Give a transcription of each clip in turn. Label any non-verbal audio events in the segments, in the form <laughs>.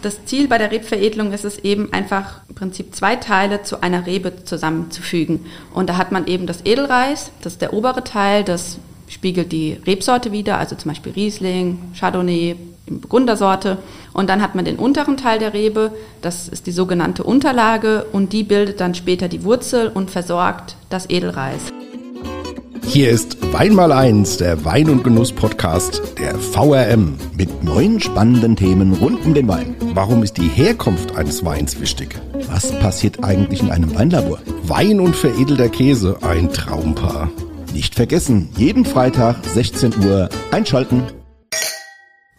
Das Ziel bei der Rebveredelung ist es eben einfach im Prinzip zwei Teile zu einer Rebe zusammenzufügen. Und da hat man eben das Edelreis, das ist der obere Teil, das spiegelt die Rebsorte wieder, also zum Beispiel Riesling, Chardonnay, Burgundersorte. Und dann hat man den unteren Teil der Rebe, das ist die sogenannte Unterlage und die bildet dann später die Wurzel und versorgt das Edelreis. Hier ist Wein mal eins, der Wein- und Genuss-Podcast der VRM mit neuen spannenden Themen rund um den Wein. Warum ist die Herkunft eines Weins wichtig? Was passiert eigentlich in einem Weinlabor? Wein und veredelter Käse, ein Traumpaar. Nicht vergessen, jeden Freitag 16 Uhr einschalten.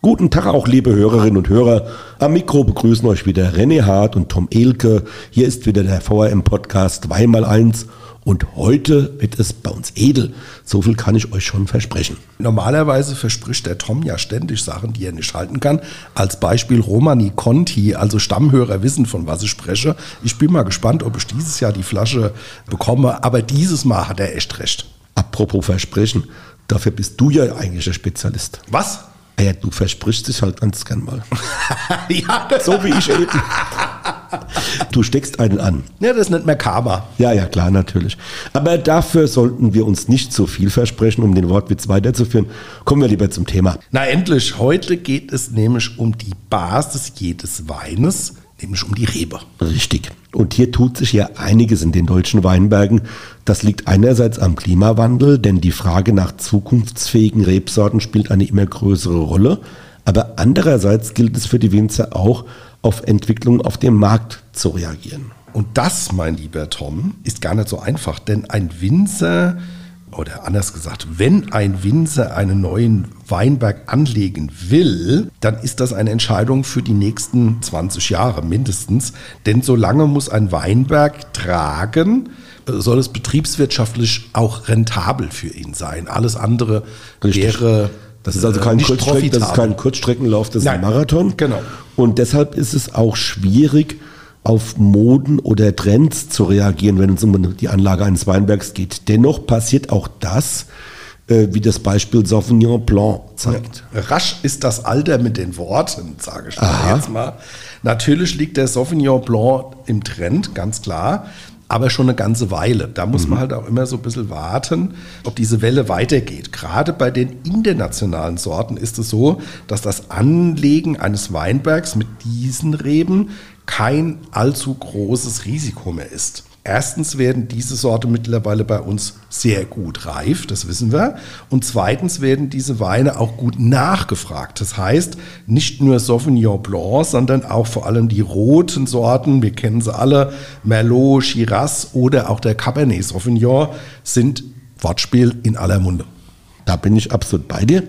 Guten Tag auch, liebe Hörerinnen und Hörer. Am Mikro begrüßen euch wieder René Hart und Tom Elke. Hier ist wieder der VRM-Podcast Wein mal eins und heute wird es bei uns edel. So viel kann ich euch schon versprechen. Normalerweise verspricht der Tom ja ständig Sachen, die er nicht halten kann. Als Beispiel Romani Conti, also Stammhörer wissen, von was ich spreche. Ich bin mal gespannt, ob ich dieses Jahr die Flasche bekomme. Aber dieses Mal hat er echt recht. Apropos Versprechen, dafür bist du ja eigentlich der Spezialist. Was? Ah ja, du versprichst dich halt ganz gern mal. <laughs> ja. So wie ich eben. Du steckst einen an. Ja, das ist nicht mehr Karma. Ja, ja, klar, natürlich. Aber dafür sollten wir uns nicht so viel versprechen, um den Wortwitz weiterzuführen. Kommen wir lieber zum Thema. Na endlich, heute geht es nämlich um die Basis jedes Weines, nämlich um die Rebe. Richtig. Und hier tut sich ja einiges in den deutschen Weinbergen. Das liegt einerseits am Klimawandel, denn die Frage nach zukunftsfähigen Rebsorten spielt eine immer größere Rolle. Aber andererseits gilt es für die Winzer auch, auf Entwicklungen auf dem Markt zu reagieren. Und das, mein lieber Tom, ist gar nicht so einfach, denn ein Winzer, oder anders gesagt, wenn ein Winzer einen neuen Weinberg anlegen will, dann ist das eine Entscheidung für die nächsten 20 Jahre mindestens. Denn solange muss ein Weinberg tragen, soll es betriebswirtschaftlich auch rentabel für ihn sein. Alles andere Richtig. wäre das ist also kein, Kurzstrecken, das ist kein Kurzstreckenlauf, das ist ein Marathon. Genau. Und deshalb ist es auch schwierig, auf Moden oder Trends zu reagieren, wenn es um die Anlage eines Weinbergs geht. Dennoch passiert auch das, äh, wie das Beispiel Sauvignon Blanc zeigt. Ja, rasch ist das Alter mit den Worten, sage ich jetzt mal. Natürlich liegt der Sauvignon Blanc im Trend, ganz klar aber schon eine ganze Weile. Da muss mhm. man halt auch immer so ein bisschen warten, ob diese Welle weitergeht. Gerade bei den internationalen Sorten ist es so, dass das Anlegen eines Weinbergs mit diesen Reben kein allzu großes Risiko mehr ist. Erstens werden diese Sorte mittlerweile bei uns sehr gut reif, das wissen wir. Und zweitens werden diese Weine auch gut nachgefragt. Das heißt, nicht nur Sauvignon Blanc, sondern auch vor allem die roten Sorten, wir kennen sie alle, Merlot, Shiraz oder auch der Cabernet Sauvignon sind Wortspiel in aller Munde. Da bin ich absolut bei dir.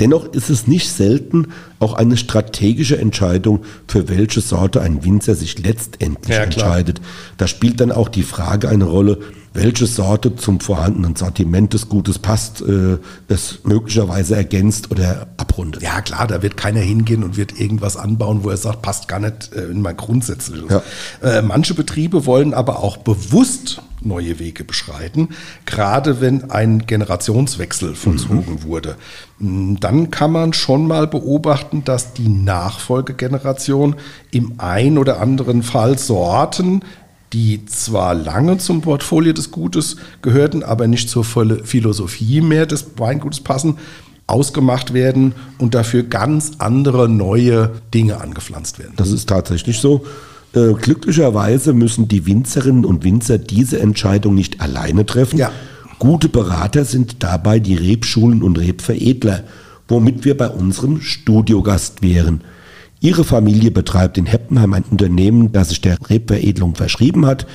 Dennoch ist es nicht selten auch eine strategische Entscheidung, für welche Sorte ein Winzer sich letztendlich ja, entscheidet. Da spielt dann auch die Frage eine Rolle, welche Sorte zum vorhandenen Sortiment des Gutes passt, äh, es möglicherweise ergänzt oder abrundet. Ja klar, da wird keiner hingehen und wird irgendwas anbauen, wo er sagt, passt gar nicht äh, in mein Grundsätzliches. Ja. Äh, manche Betriebe wollen aber auch bewusst neue Wege beschreiten, gerade wenn ein Generationswechsel vollzogen mhm. wurde. Hm, dann kann man schon mal beobachten, dass die Nachfolgegeneration im ein oder anderen Fall Sorten die zwar lange zum Portfolio des Gutes gehörten, aber nicht zur Philosophie mehr des Weingutes passen, ausgemacht werden und dafür ganz andere neue Dinge angepflanzt werden. Das ist tatsächlich so. Äh, glücklicherweise müssen die Winzerinnen und Winzer diese Entscheidung nicht alleine treffen. Ja. Gute Berater sind dabei die Rebschulen und Rebveredler, womit wir bei unserem Studiogast wären. Ihre Familie betreibt in Heppenheim ein Unternehmen, das sich der Rebveredelung verschrieben hat.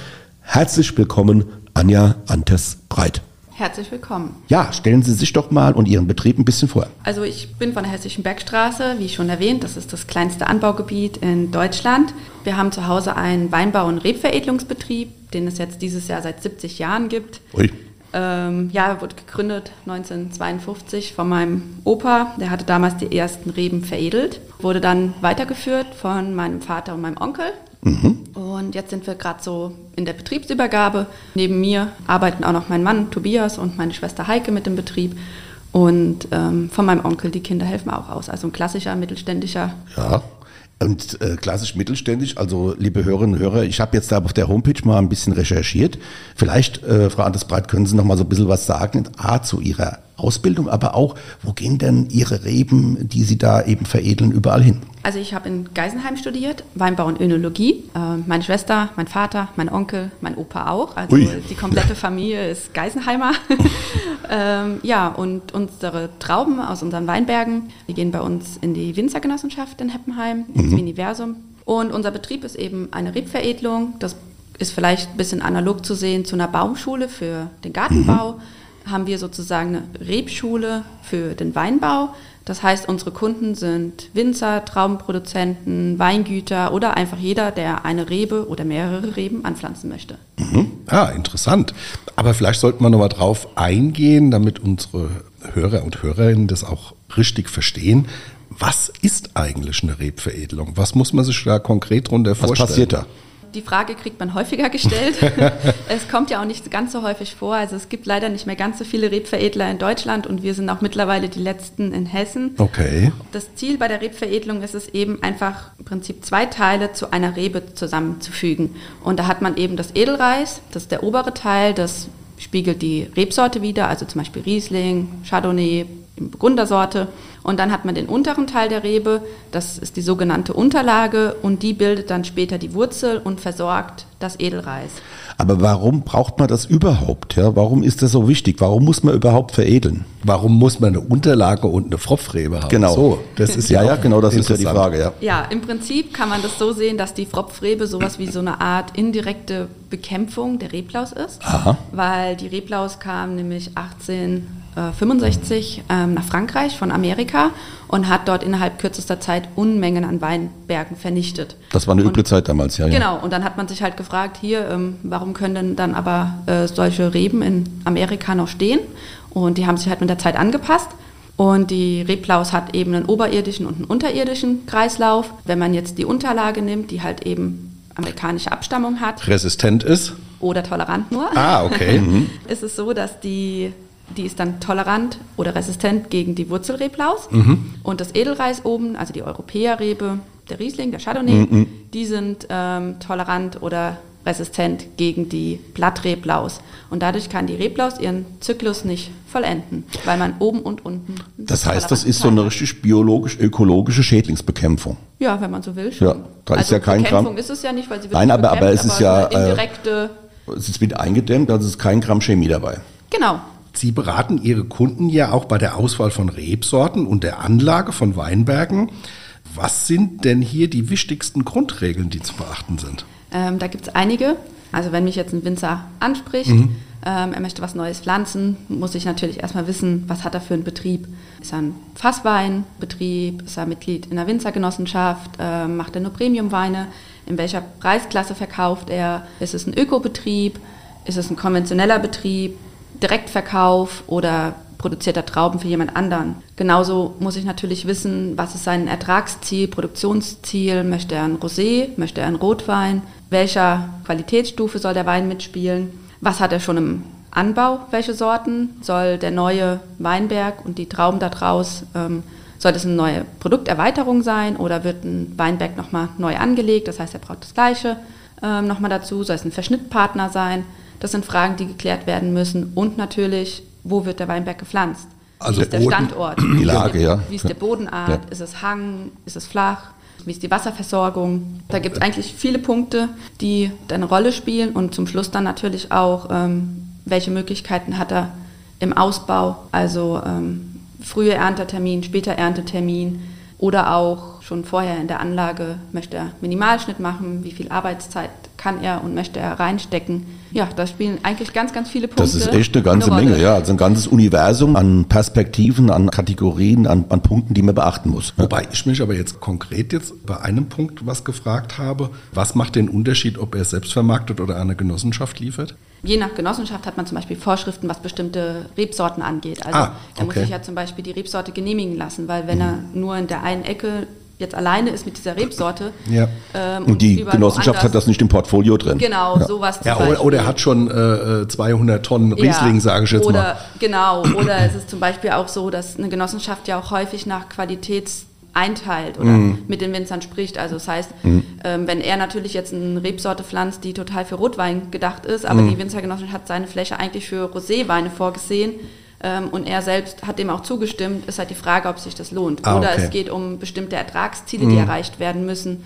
Herzlich willkommen, Anja Antes Breit. Herzlich willkommen. Ja, stellen Sie sich doch mal und Ihren Betrieb ein bisschen vor. Also ich bin von der Hessischen Bergstraße, wie schon erwähnt, das ist das kleinste Anbaugebiet in Deutschland. Wir haben zu Hause einen Weinbau- und Rebveredelungsbetrieb, den es jetzt dieses Jahr seit 70 Jahren gibt. Ui. Ähm, ja, wurde gegründet 1952 von meinem Opa. Der hatte damals die ersten Reben veredelt. Wurde dann weitergeführt von meinem Vater und meinem Onkel. Mhm. Und jetzt sind wir gerade so in der Betriebsübergabe. Neben mir arbeiten auch noch mein Mann Tobias und meine Schwester Heike mit dem Betrieb. Und ähm, von meinem Onkel, die Kinder helfen auch aus. Also ein klassischer mittelständischer ja. Und äh, klassisch mittelständisch, also liebe Hörerinnen und Hörer, ich habe jetzt da auf der Homepage mal ein bisschen recherchiert. Vielleicht, äh, Frau Andersbreit, können Sie noch mal so ein bisschen was sagen, A, zu Ihrer Ausbildung, aber auch, wo gehen denn Ihre Reben, die Sie da eben veredeln, überall hin? Also ich habe in Geisenheim studiert, Weinbau und Önologie. Äh, meine Schwester, mein Vater, mein Onkel, mein Opa auch. Also Ui. die komplette <laughs> Familie ist Geisenheimer. <laughs> ähm, ja, und unsere Trauben aus unseren Weinbergen, die gehen bei uns in die Winzergenossenschaft in Heppenheim, ins mhm. Universum. Und unser Betrieb ist eben eine Rebveredelung. Das ist vielleicht ein bisschen analog zu sehen zu einer Baumschule für den Gartenbau. Mhm haben wir sozusagen eine Rebschule für den Weinbau. Das heißt, unsere Kunden sind Winzer, Traubenproduzenten, Weingüter oder einfach jeder, der eine Rebe oder mehrere Reben anpflanzen möchte. Mhm. Ah, interessant. Aber vielleicht sollten wir nochmal drauf eingehen, damit unsere Hörer und Hörerinnen das auch richtig verstehen. Was ist eigentlich eine Rebveredelung? Was muss man sich da konkret darunter vorstellen? Was passiert da? Die Frage kriegt man häufiger gestellt. <laughs> es kommt ja auch nicht ganz so häufig vor. Also es gibt leider nicht mehr ganz so viele Rebveredler in Deutschland und wir sind auch mittlerweile die letzten in Hessen. Okay. Das Ziel bei der Rebveredelung ist es eben einfach im Prinzip zwei Teile zu einer Rebe zusammenzufügen. Und da hat man eben das Edelreis, das ist der obere Teil, das spiegelt die Rebsorte wieder, also zum Beispiel Riesling, Chardonnay, Burgundersorte. Und dann hat man den unteren Teil der Rebe, das ist die sogenannte Unterlage und die bildet dann später die Wurzel und versorgt das Edelreis. Aber warum braucht man das überhaupt? Ja? Warum ist das so wichtig? Warum muss man überhaupt veredeln? Warum muss man eine Unterlage und eine Pfropfrebe haben? Genau. So, das ist ja, ja, genau, das ist ja die Frage. Ja. ja, im Prinzip kann man das so sehen, dass die Pfropfrebe sowas wie so eine Art indirekte Bekämpfung der Reblaus ist. Aha. Weil die Reblaus kam nämlich 18 65 ähm, nach Frankreich von Amerika und hat dort innerhalb kürzester Zeit Unmengen an Weinbergen vernichtet. Das war eine üble Zeit damals, ja. Genau, und dann hat man sich halt gefragt, hier, ähm, warum können denn dann aber äh, solche Reben in Amerika noch stehen? Und die haben sich halt mit der Zeit angepasst. Und die Reblaus hat eben einen oberirdischen und einen unterirdischen Kreislauf. Wenn man jetzt die Unterlage nimmt, die halt eben amerikanische Abstammung hat. Resistent ist? Oder tolerant nur. Ah, okay. <laughs> Mhm. ist es so, dass die die ist dann tolerant oder resistent gegen die Wurzelreblaus. Mhm. Und das Edelreis oben, also die Europäerrebe, der Riesling, der Chardonnay, mhm. die sind ähm, tolerant oder resistent gegen die Blattreblaus. Und dadurch kann die Reblaus ihren Zyklus nicht vollenden, weil man oben und unten. Das heißt, das ist so eine richtig biologisch-ökologische Schädlingsbekämpfung. Ja, wenn man so will. Schon. Ja, da also ist ja kein Bekämpfung Gramm. ist es ja nicht, weil sie wird Nein, aber, aber es ist ja. Äh, indirekte. Es ist wieder eingedämmt, also es ist kein Gramm Chemie dabei. Genau, Sie beraten Ihre Kunden ja auch bei der Auswahl von Rebsorten und der Anlage von Weinbergen. Was sind denn hier die wichtigsten Grundregeln, die zu beachten sind? Ähm, da gibt es einige. Also wenn mich jetzt ein Winzer anspricht, mhm. ähm, er möchte was Neues pflanzen, muss ich natürlich erstmal wissen, was hat er für einen Betrieb. Ist er ein Fassweinbetrieb? Ist er Mitglied in einer Winzergenossenschaft? Äh, macht er nur Premiumweine? In welcher Preisklasse verkauft er? Ist es ein Ökobetrieb? Ist es ein konventioneller Betrieb? Direktverkauf oder produziert er Trauben für jemand anderen. Genauso muss ich natürlich wissen, was ist sein Ertragsziel, Produktionsziel. Möchte er ein Rosé, möchte er ein Rotwein? Welcher Qualitätsstufe soll der Wein mitspielen? Was hat er schon im Anbau, welche Sorten? Soll der neue Weinberg und die Trauben daraus, ähm, soll das eine neue Produkterweiterung sein oder wird ein Weinberg nochmal neu angelegt? Das heißt, er braucht das Gleiche ähm, nochmal dazu. Soll es ein Verschnittpartner sein? Das sind Fragen, die geklärt werden müssen. Und natürlich, wo wird der Weinberg gepflanzt? Also Wie ist der Boden, Standort? <clears throat> Die Lage, ja. Wie ist der Bodenart? Ja. Ist es Hang? Ist es flach? Wie ist die Wasserversorgung? Da gibt es eigentlich viele Punkte, die eine Rolle spielen und zum Schluss dann natürlich auch, ähm, welche Möglichkeiten hat er im Ausbau, also ähm, frühe Erntetermin, später Erntetermin oder auch schon vorher in der Anlage möchte er Minimalschnitt machen, wie viel Arbeitszeit kann er und möchte er reinstecken. Ja, da spielen eigentlich ganz, ganz viele Punkte. Das ist echt eine ganze eine Menge, ja. Also ein ganzes Universum an Perspektiven, an Kategorien, an, an Punkten, die man beachten muss. Wobei ich mich aber jetzt konkret jetzt bei einem Punkt was gefragt habe. Was macht den Unterschied, ob er selbst vermarktet oder eine Genossenschaft liefert? Je nach Genossenschaft hat man zum Beispiel Vorschriften, was bestimmte Rebsorten angeht. Also ah, okay. er muss sich ja zum Beispiel die Rebsorte genehmigen lassen, weil wenn mhm. er nur in der einen Ecke jetzt alleine ist mit dieser Rebsorte. Ja. Ähm, und die Genossenschaft hat das nicht im Portfolio drin. Genau, ja. sowas zum ja, oder, oder er hat schon äh, 200 Tonnen Riesling, ja, sage ich jetzt oder, mal. Genau, oder es <clears throat> ist zum Beispiel auch so, dass eine Genossenschaft ja auch häufig nach Qualitäts einteilt oder mm. mit den Winzern spricht. Also das heißt, mm. ähm, wenn er natürlich jetzt eine Rebsorte pflanzt, die total für Rotwein gedacht ist, aber mm. die Winzergenossenschaft hat seine Fläche eigentlich für Roséweine vorgesehen ähm, und er selbst hat dem auch zugestimmt, ist halt die Frage, ob sich das lohnt. Ah, oder okay. es geht um bestimmte Ertragsziele, die mm. erreicht werden müssen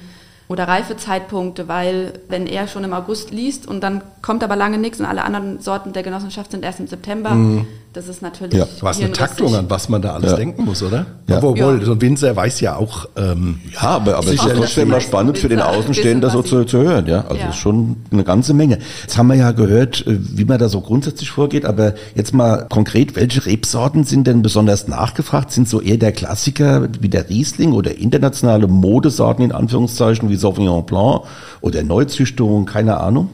oder Reifezeitpunkte, weil wenn er schon im August liest und dann kommt aber lange nichts und alle anderen Sorten der Genossenschaft sind erst im September, mm. Das ist natürlich. Ja, was eine Taktung, an was man da alles ja. denken muss, oder? Ja. Obwohl, ja. so ein Winzer weiß ja auch. Ähm, ja, aber, aber es ist trotzdem mal spannend für den Außenstehender so zu, zu hören, ja. Also ja. schon eine ganze Menge. Jetzt haben wir ja gehört, äh, wie man da so grundsätzlich vorgeht, aber jetzt mal konkret, welche Rebsorten sind denn besonders nachgefragt? Sind so eher der Klassiker wie der Riesling oder internationale Modesorten in Anführungszeichen wie Sauvignon Blanc oder Neuzüchtungen, keine Ahnung?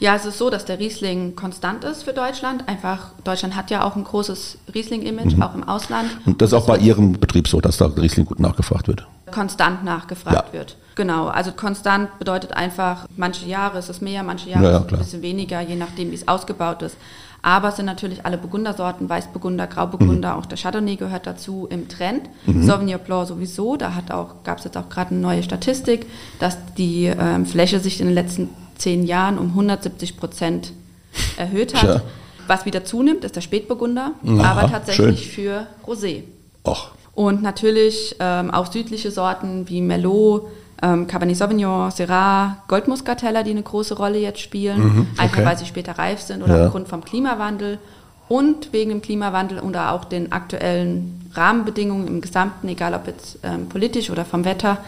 Ja, es ist so, dass der Riesling konstant ist für Deutschland. Einfach, Deutschland hat ja auch ein großes Riesling-Image, mhm. auch im Ausland. Und das ist auch bei Ihrem Betrieb so, dass da Riesling gut nachgefragt wird? Konstant nachgefragt ja. wird. Genau, also konstant bedeutet einfach, manche Jahre ist es mehr, manche Jahre ja, ja, ist es ein bisschen weniger, je nachdem, wie es ausgebaut ist. Aber es sind natürlich alle Burgundersorten, Weißburgunder, Grauburgunder, mhm. auch der Chardonnay gehört dazu im Trend. Mhm. Sauvignon Blanc sowieso, da gab es jetzt auch gerade eine neue Statistik, dass die ähm, Fläche sich in den letzten zehn Jahren um 170 Prozent erhöht hat. Ja. Was wieder zunimmt, ist der Spätburgunder, Aha, aber tatsächlich schön. für Rosé. Och. Und natürlich ähm, auch südliche Sorten wie Merlot, ähm, Cabernet Sauvignon, Syrah, Goldmuskateller, die eine große Rolle jetzt spielen, mhm, okay. einfach weil sie später reif sind oder ja. aufgrund vom Klimawandel und wegen dem Klimawandel oder auch den aktuellen Rahmenbedingungen im Gesamten, egal ob jetzt ähm, politisch oder vom Wetter,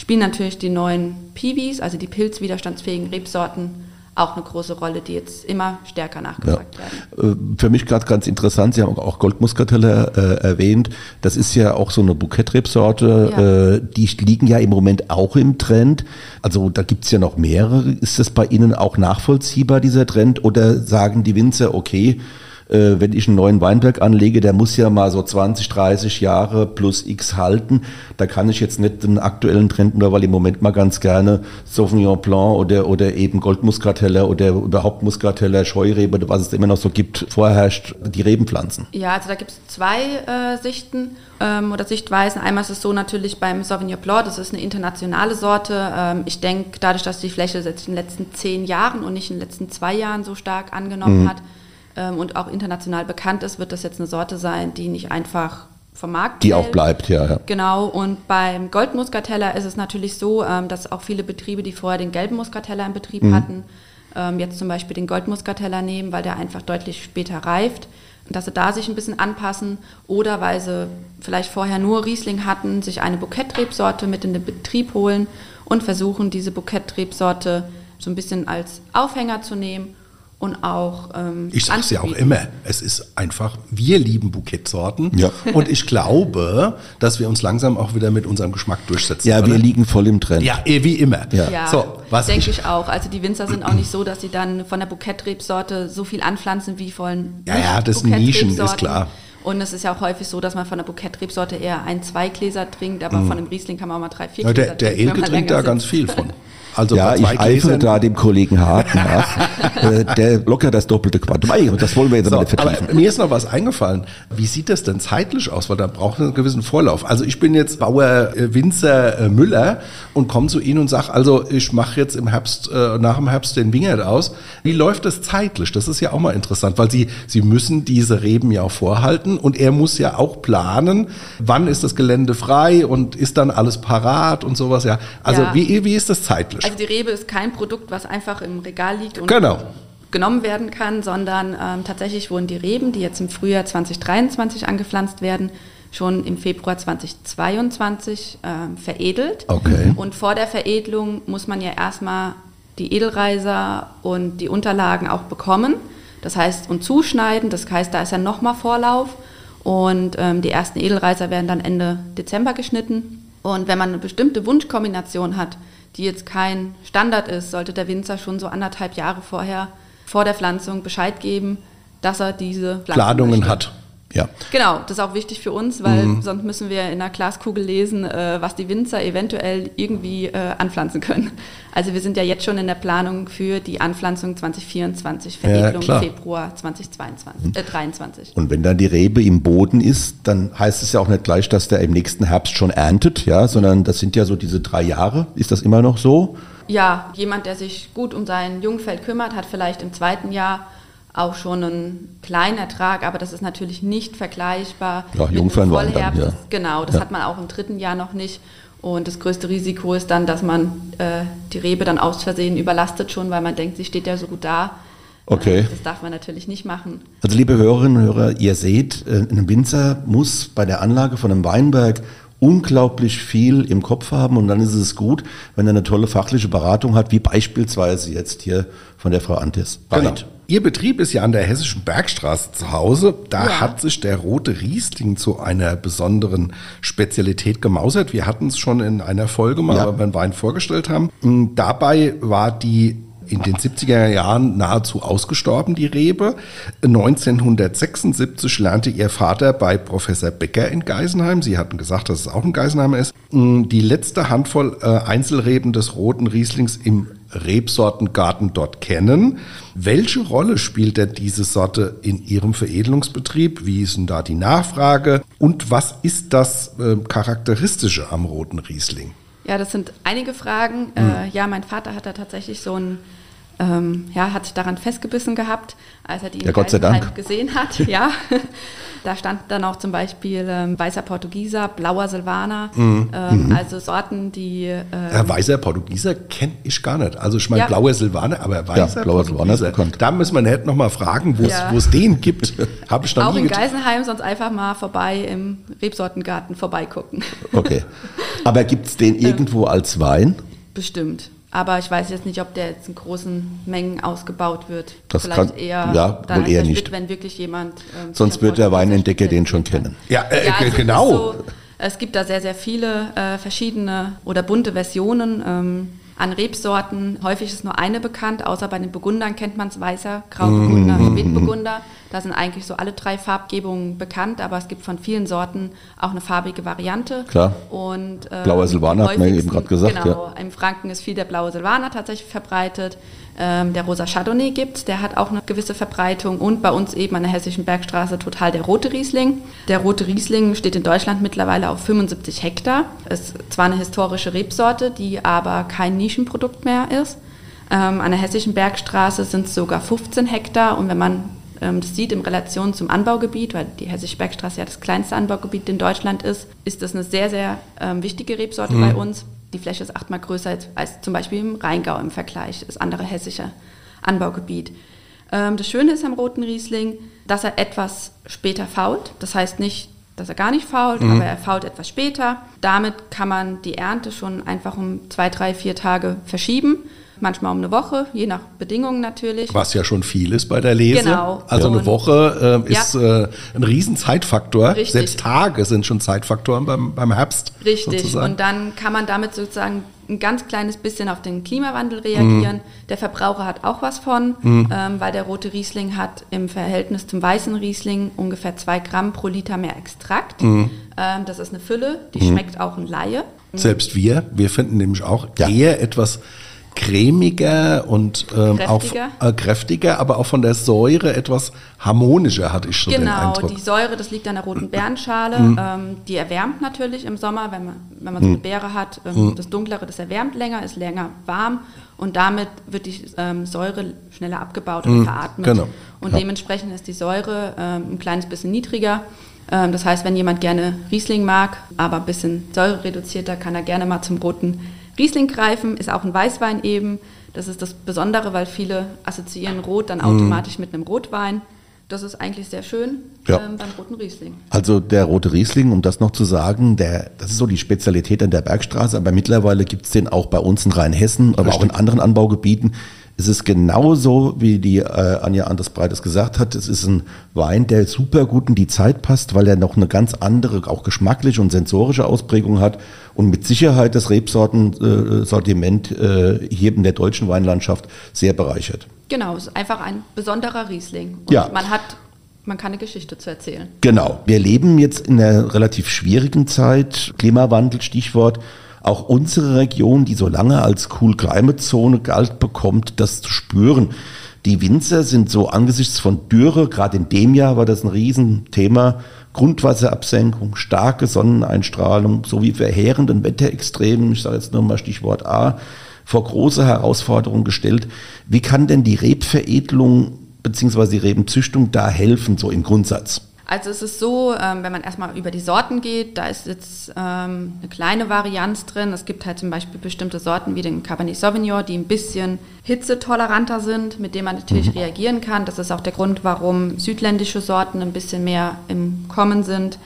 spielen natürlich die neuen Piwis, also die pilzwiderstandsfähigen Rebsorten, auch eine große Rolle, die jetzt immer stärker nachgefragt ja. werden. Äh, für mich gerade ganz interessant, Sie haben auch Goldmuskatelle äh, erwähnt. Das ist ja auch so eine Bouquetrebsorte. Ja. Äh, die liegen ja im Moment auch im Trend. Also da gibt es ja noch mehrere. Ist das bei Ihnen auch nachvollziehbar, dieser Trend? Oder sagen die Winzer, okay, äh, wenn ich einen neuen Weinberg anlege, der muss ja mal so 20, 30 Jahre plus X halten. Da kann ich jetzt nicht den aktuellen Trend nur, weil im Moment mal ganz gerne Sauvignon Blanc oder, oder eben Goldmuskateller oder überhaupt Muskateller, Scheurebe, was es immer noch so gibt, vorherrscht, die Reben pflanzen. Ja, also da gibt es zwei äh, Sichten ähm, oder Sichtweisen. Einmal ist es so natürlich beim Sauvignon Blanc, das ist eine internationale Sorte. Ähm, ich denke, dadurch, dass die Fläche jetzt in den letzten zehn Jahren und nicht in den letzten zwei Jahren so stark angenommen mhm. hat, ähm, und auch international bekannt ist, wird das jetzt eine Sorte sein, die nicht einfach vom Markt Die hält. auch bleibt, ja, ja. Genau, und beim Goldmuskateller ist es natürlich so, ähm, dass auch viele Betriebe, die vorher den gelben Muskateller im Betrieb mhm. hatten, ähm, jetzt zum Beispiel den Goldmuskateller nehmen, weil der einfach deutlich später reift. Und dass sie da sich ein bisschen anpassen oder weil sie vielleicht vorher nur Riesling hatten, sich eine Bouquet-Rebsorte mit in den Betrieb holen und versuchen, diese Bouquet-Rebsorte so ein bisschen als Aufhänger zu nehmen und auch. Ähm, ich sage es ja auch immer, es ist einfach, wir lieben Bouquetsorten ja. und ich glaube, dass wir uns langsam auch wieder mit unserem Geschmack durchsetzen. Ja, oder? wir liegen voll im Trend. Ja, eh, wie immer. Ja, ja so, was denke ich, ich auch. Also die Winzer sind auch nicht so, dass sie dann von der Bouquetrebsorte so viel anpflanzen wie von Ja, ja, das Nischen ist klar. Und es ist ja auch häufig so, dass man von der Bouquetrebsorte eher ein, zwei Gläser trinkt, aber mm. von dem Riesling kann man auch mal drei, vier ja, Gläser der, trinken. Der Elke trinkt da ganz viel von. <laughs> Also ja, ich eifere da dem Kollegen Hart nach. <laughs> äh, der locker das doppelte Quantum. Das wollen wir jetzt so, mal nicht vertiefen. Aber mir ist noch was eingefallen. Wie sieht das denn zeitlich aus? Weil da braucht man einen gewissen Vorlauf. Also ich bin jetzt Bauer äh, Winzer äh, Müller und komme zu Ihnen und sage, also ich mache jetzt im Herbst, äh, nach dem Herbst den Wingert aus. Wie läuft das zeitlich? Das ist ja auch mal interessant, weil Sie, Sie müssen diese Reben ja auch vorhalten und er muss ja auch planen, wann ist das Gelände frei und ist dann alles parat und sowas. Ja, also ja. Wie, wie ist das zeitlich? Also die Rebe ist kein Produkt, was einfach im Regal liegt und genau. Genommen werden kann, sondern ähm, tatsächlich wurden die Reben, die jetzt im Frühjahr 2023 angepflanzt werden, schon im Februar 2022 äh, veredelt. Okay. Und vor der Veredelung muss man ja erstmal die Edelreiser und die Unterlagen auch bekommen. Das heißt, und zuschneiden. Das heißt, da ist ja nochmal Vorlauf. Und ähm, die ersten Edelreiser werden dann Ende Dezember geschnitten. Und wenn man eine bestimmte Wunschkombination hat, die jetzt kein Standard ist, sollte der Winzer schon so anderthalb Jahre vorher vor der Pflanzung Bescheid geben, dass er diese Planungen hat. Ja. Genau, das ist auch wichtig für uns, weil mhm. sonst müssen wir in einer Glaskugel lesen, äh, was die Winzer eventuell irgendwie äh, anpflanzen können. Also wir sind ja jetzt schon in der Planung für die Anpflanzung 2024, Veredelung ja, Februar 2022, äh, 23. Und wenn dann die Rebe im Boden ist, dann heißt es ja auch nicht gleich, dass der im nächsten Herbst schon erntet, ja, sondern das sind ja so diese drei Jahre. Ist das immer noch so? Ja, jemand, der sich gut um sein Jungfeld kümmert, hat vielleicht im zweiten Jahr auch schon einen kleinen Ertrag, aber das ist natürlich nicht vergleichbar ja, einem Vollherbst. Ja. Genau, das ja. hat man auch im dritten Jahr noch nicht. Und das größte Risiko ist dann, dass man äh, die Rebe dann aus Versehen überlastet schon, weil man denkt, sie steht ja so gut da. Okay. Äh, das darf man natürlich nicht machen. Also liebe Hörerinnen und Hörer, ihr seht, äh, ein Winzer muss bei der Anlage von einem Weinberg unglaublich viel im Kopf haben und dann ist es gut, wenn er eine tolle fachliche Beratung hat, wie beispielsweise jetzt hier von der Frau Antis. Genau. Ihr Betrieb ist ja an der Hessischen Bergstraße zu Hause. Da ja. hat sich der rote Riesling zu einer besonderen Spezialität gemausert. Wir hatten es schon in einer Folge mal ja. beim Wein vorgestellt haben. Dabei war die in den 70er Jahren nahezu ausgestorben, die Rebe. 1976 lernte ihr Vater bei Professor Becker in Geisenheim. Sie hatten gesagt, dass es auch ein Geisenheim ist. Die letzte Handvoll äh, Einzelreben des roten Rieslings im Rebsortengarten dort kennen. Welche Rolle spielt denn diese Sorte in Ihrem Veredelungsbetrieb? Wie ist denn da die Nachfrage? Und was ist das äh, Charakteristische am roten Riesling? Ja, das sind einige Fragen. Mhm. Äh, ja, mein Vater hat da tatsächlich so ein ähm, ja, hat sich daran festgebissen gehabt, als er die ja, Gott sei Dank. gesehen hat. <laughs> ja. Da stand dann auch zum Beispiel ähm, weißer Portugieser, blauer Silvaner, mhm. Ähm, mhm. also Sorten, die. Ähm, ja, weißer Portugieser kenne ich gar nicht. Also ich meine ja. blauer Silvaner, aber weißer ja, blauer Silvaner ist bekannt. Da müssen wir nicht nochmal fragen, wo es ja. den gibt. <laughs> Habe ich noch Auch nie in Geisenheim, sonst einfach mal vorbei im Rebsortengarten vorbeigucken. Okay. Aber gibt es den <laughs> irgendwo als Wein? Bestimmt. Aber ich weiß jetzt nicht, ob der jetzt in großen Mengen ausgebaut wird. Das Vielleicht kann, eher, ja, dann wohl eher nicht. wenn wirklich jemand. Ähm, Sonst wird der Weinentdecker den schon kennen. Ja, äh, ja also genau. So, es gibt da sehr, sehr viele äh, verschiedene oder bunte Versionen. Ähm, an Rebsorten. Häufig ist nur eine bekannt, außer bei den Burgundern kennt man es weißer, Grauburgunder, mm -hmm. Spätburgunder. Da sind eigentlich so alle drei Farbgebungen bekannt, aber es gibt von vielen Sorten auch eine farbige Variante. Klar. Und, ähm, Blauer Silvaner hat man eben gerade gesagt. Genau, ja. im Franken ist viel der blaue Silvaner tatsächlich verbreitet. Ähm, der rosa Chardonnay gibt der hat auch eine gewisse Verbreitung und bei uns eben an der Hessischen Bergstraße total der rote Riesling. Der rote Riesling steht in Deutschland mittlerweile auf 75 Hektar. Ist zwar eine historische Rebsorte, die aber kein Nischenprodukt mehr ist. Ähm, an der Hessischen Bergstraße sind es sogar 15 Hektar und wenn man ähm, das sieht in Relation zum Anbaugebiet, weil die Hessische Bergstraße ja das kleinste Anbaugebiet in Deutschland ist, ist das eine sehr, sehr ähm, wichtige Rebsorte mhm. bei uns. Die Fläche ist achtmal größer als, als, zum Beispiel im Rheingau im Vergleich, das andere hessische Anbaugebiet. Ähm, das Schöne ist am roten Riesling, dass er etwas später fault. Das heißt nicht, dass er gar nicht fault, mhm. aber er fault etwas später. Damit kann man die Ernte schon einfach um zwei, drei, vier Tage verschieben manchmal um eine Woche, je nach Bedingungen natürlich. Was ja schon viel ist bei der Lese. Genau. Also eine Woche äh, ist ja. äh, ein Riesenzeitfaktor. Richtig. Selbst Tage sind schon Zeitfaktoren beim, beim Herbst. Richtig. Sozusagen. Und dann kann man damit sozusagen ein ganz kleines bisschen auf den Klimawandel reagieren. Mhm. Der Verbraucher hat auch was von, mhm. ähm, weil der rote Riesling hat im Verhältnis zum weißen Riesling ungefähr zwei Gramm pro Liter mehr Extrakt. Mhm. Ähm, das ist eine Fülle, die mhm. schmeckt auch ein Laie. Selbst wir, wir finden nämlich auch ja. eher etwas cremiger und ähm, kräftiger. auch äh, kräftiger, aber auch von der Säure etwas harmonischer, hatte ich schon genau, den Eindruck. Genau, die Säure, das liegt an der roten Beerenschale. Mhm. Ähm, die erwärmt natürlich im Sommer, wenn man, wenn man so eine mhm. Beere hat. Ähm, mhm. Das Dunklere, das erwärmt länger, ist länger warm und damit wird die ähm, Säure schneller abgebaut und mhm. veratmet. Genau. Und ja. dementsprechend ist die Säure ähm, ein kleines bisschen niedriger. Ähm, das heißt, wenn jemand gerne Riesling mag, aber ein bisschen säurereduzierter, kann er gerne mal zum roten Riesling greifen, ist auch ein Weißwein eben. Das ist das Besondere, weil viele assoziieren Rot dann automatisch mm. mit einem Rotwein. Das ist eigentlich sehr schön ja. ähm, beim roten Riesling. Also der rote Riesling, um das noch zu sagen, der, das ist so die Spezialität an der Bergstraße, aber mittlerweile gibt es den auch bei uns in Rheinhessen, aber Richtig. auch in anderen Anbaugebieten. Es ist genauso, wie die äh, Anja Anders Breites gesagt hat. Es ist ein Wein, der super gut in die Zeit passt, weil er noch eine ganz andere, auch geschmackliche und sensorische Ausprägung hat und mit Sicherheit das Rebsortensortiment äh, hier in der deutschen Weinlandschaft sehr bereichert. Genau, es ist einfach ein besonderer Riesling. Und ja. man hat man kann eine Geschichte zu erzählen. Genau. Wir leben jetzt in einer relativ schwierigen Zeit. Klimawandel, Stichwort. Auch unsere Region, die so lange als Cool Climate Zone galt, bekommt das zu spüren. Die Winzer sind so angesichts von Dürre, gerade in dem Jahr war das ein Riesenthema, Grundwasserabsenkung, starke Sonneneinstrahlung sowie verheerenden Wetterextremen, ich sage jetzt nur mal Stichwort A, vor große Herausforderungen gestellt. Wie kann denn die Rebveredelung bzw. die Rebenzüchtung da helfen, so im Grundsatz? Also es ist so, ähm, wenn man erstmal über die Sorten geht, da ist jetzt ähm, eine kleine Varianz drin. Es gibt halt zum Beispiel bestimmte Sorten wie den Cabernet Sauvignon, die ein bisschen hitzetoleranter sind, mit denen man natürlich mhm. reagieren kann. Das ist auch der Grund, warum südländische Sorten ein bisschen mehr im Kommen sind.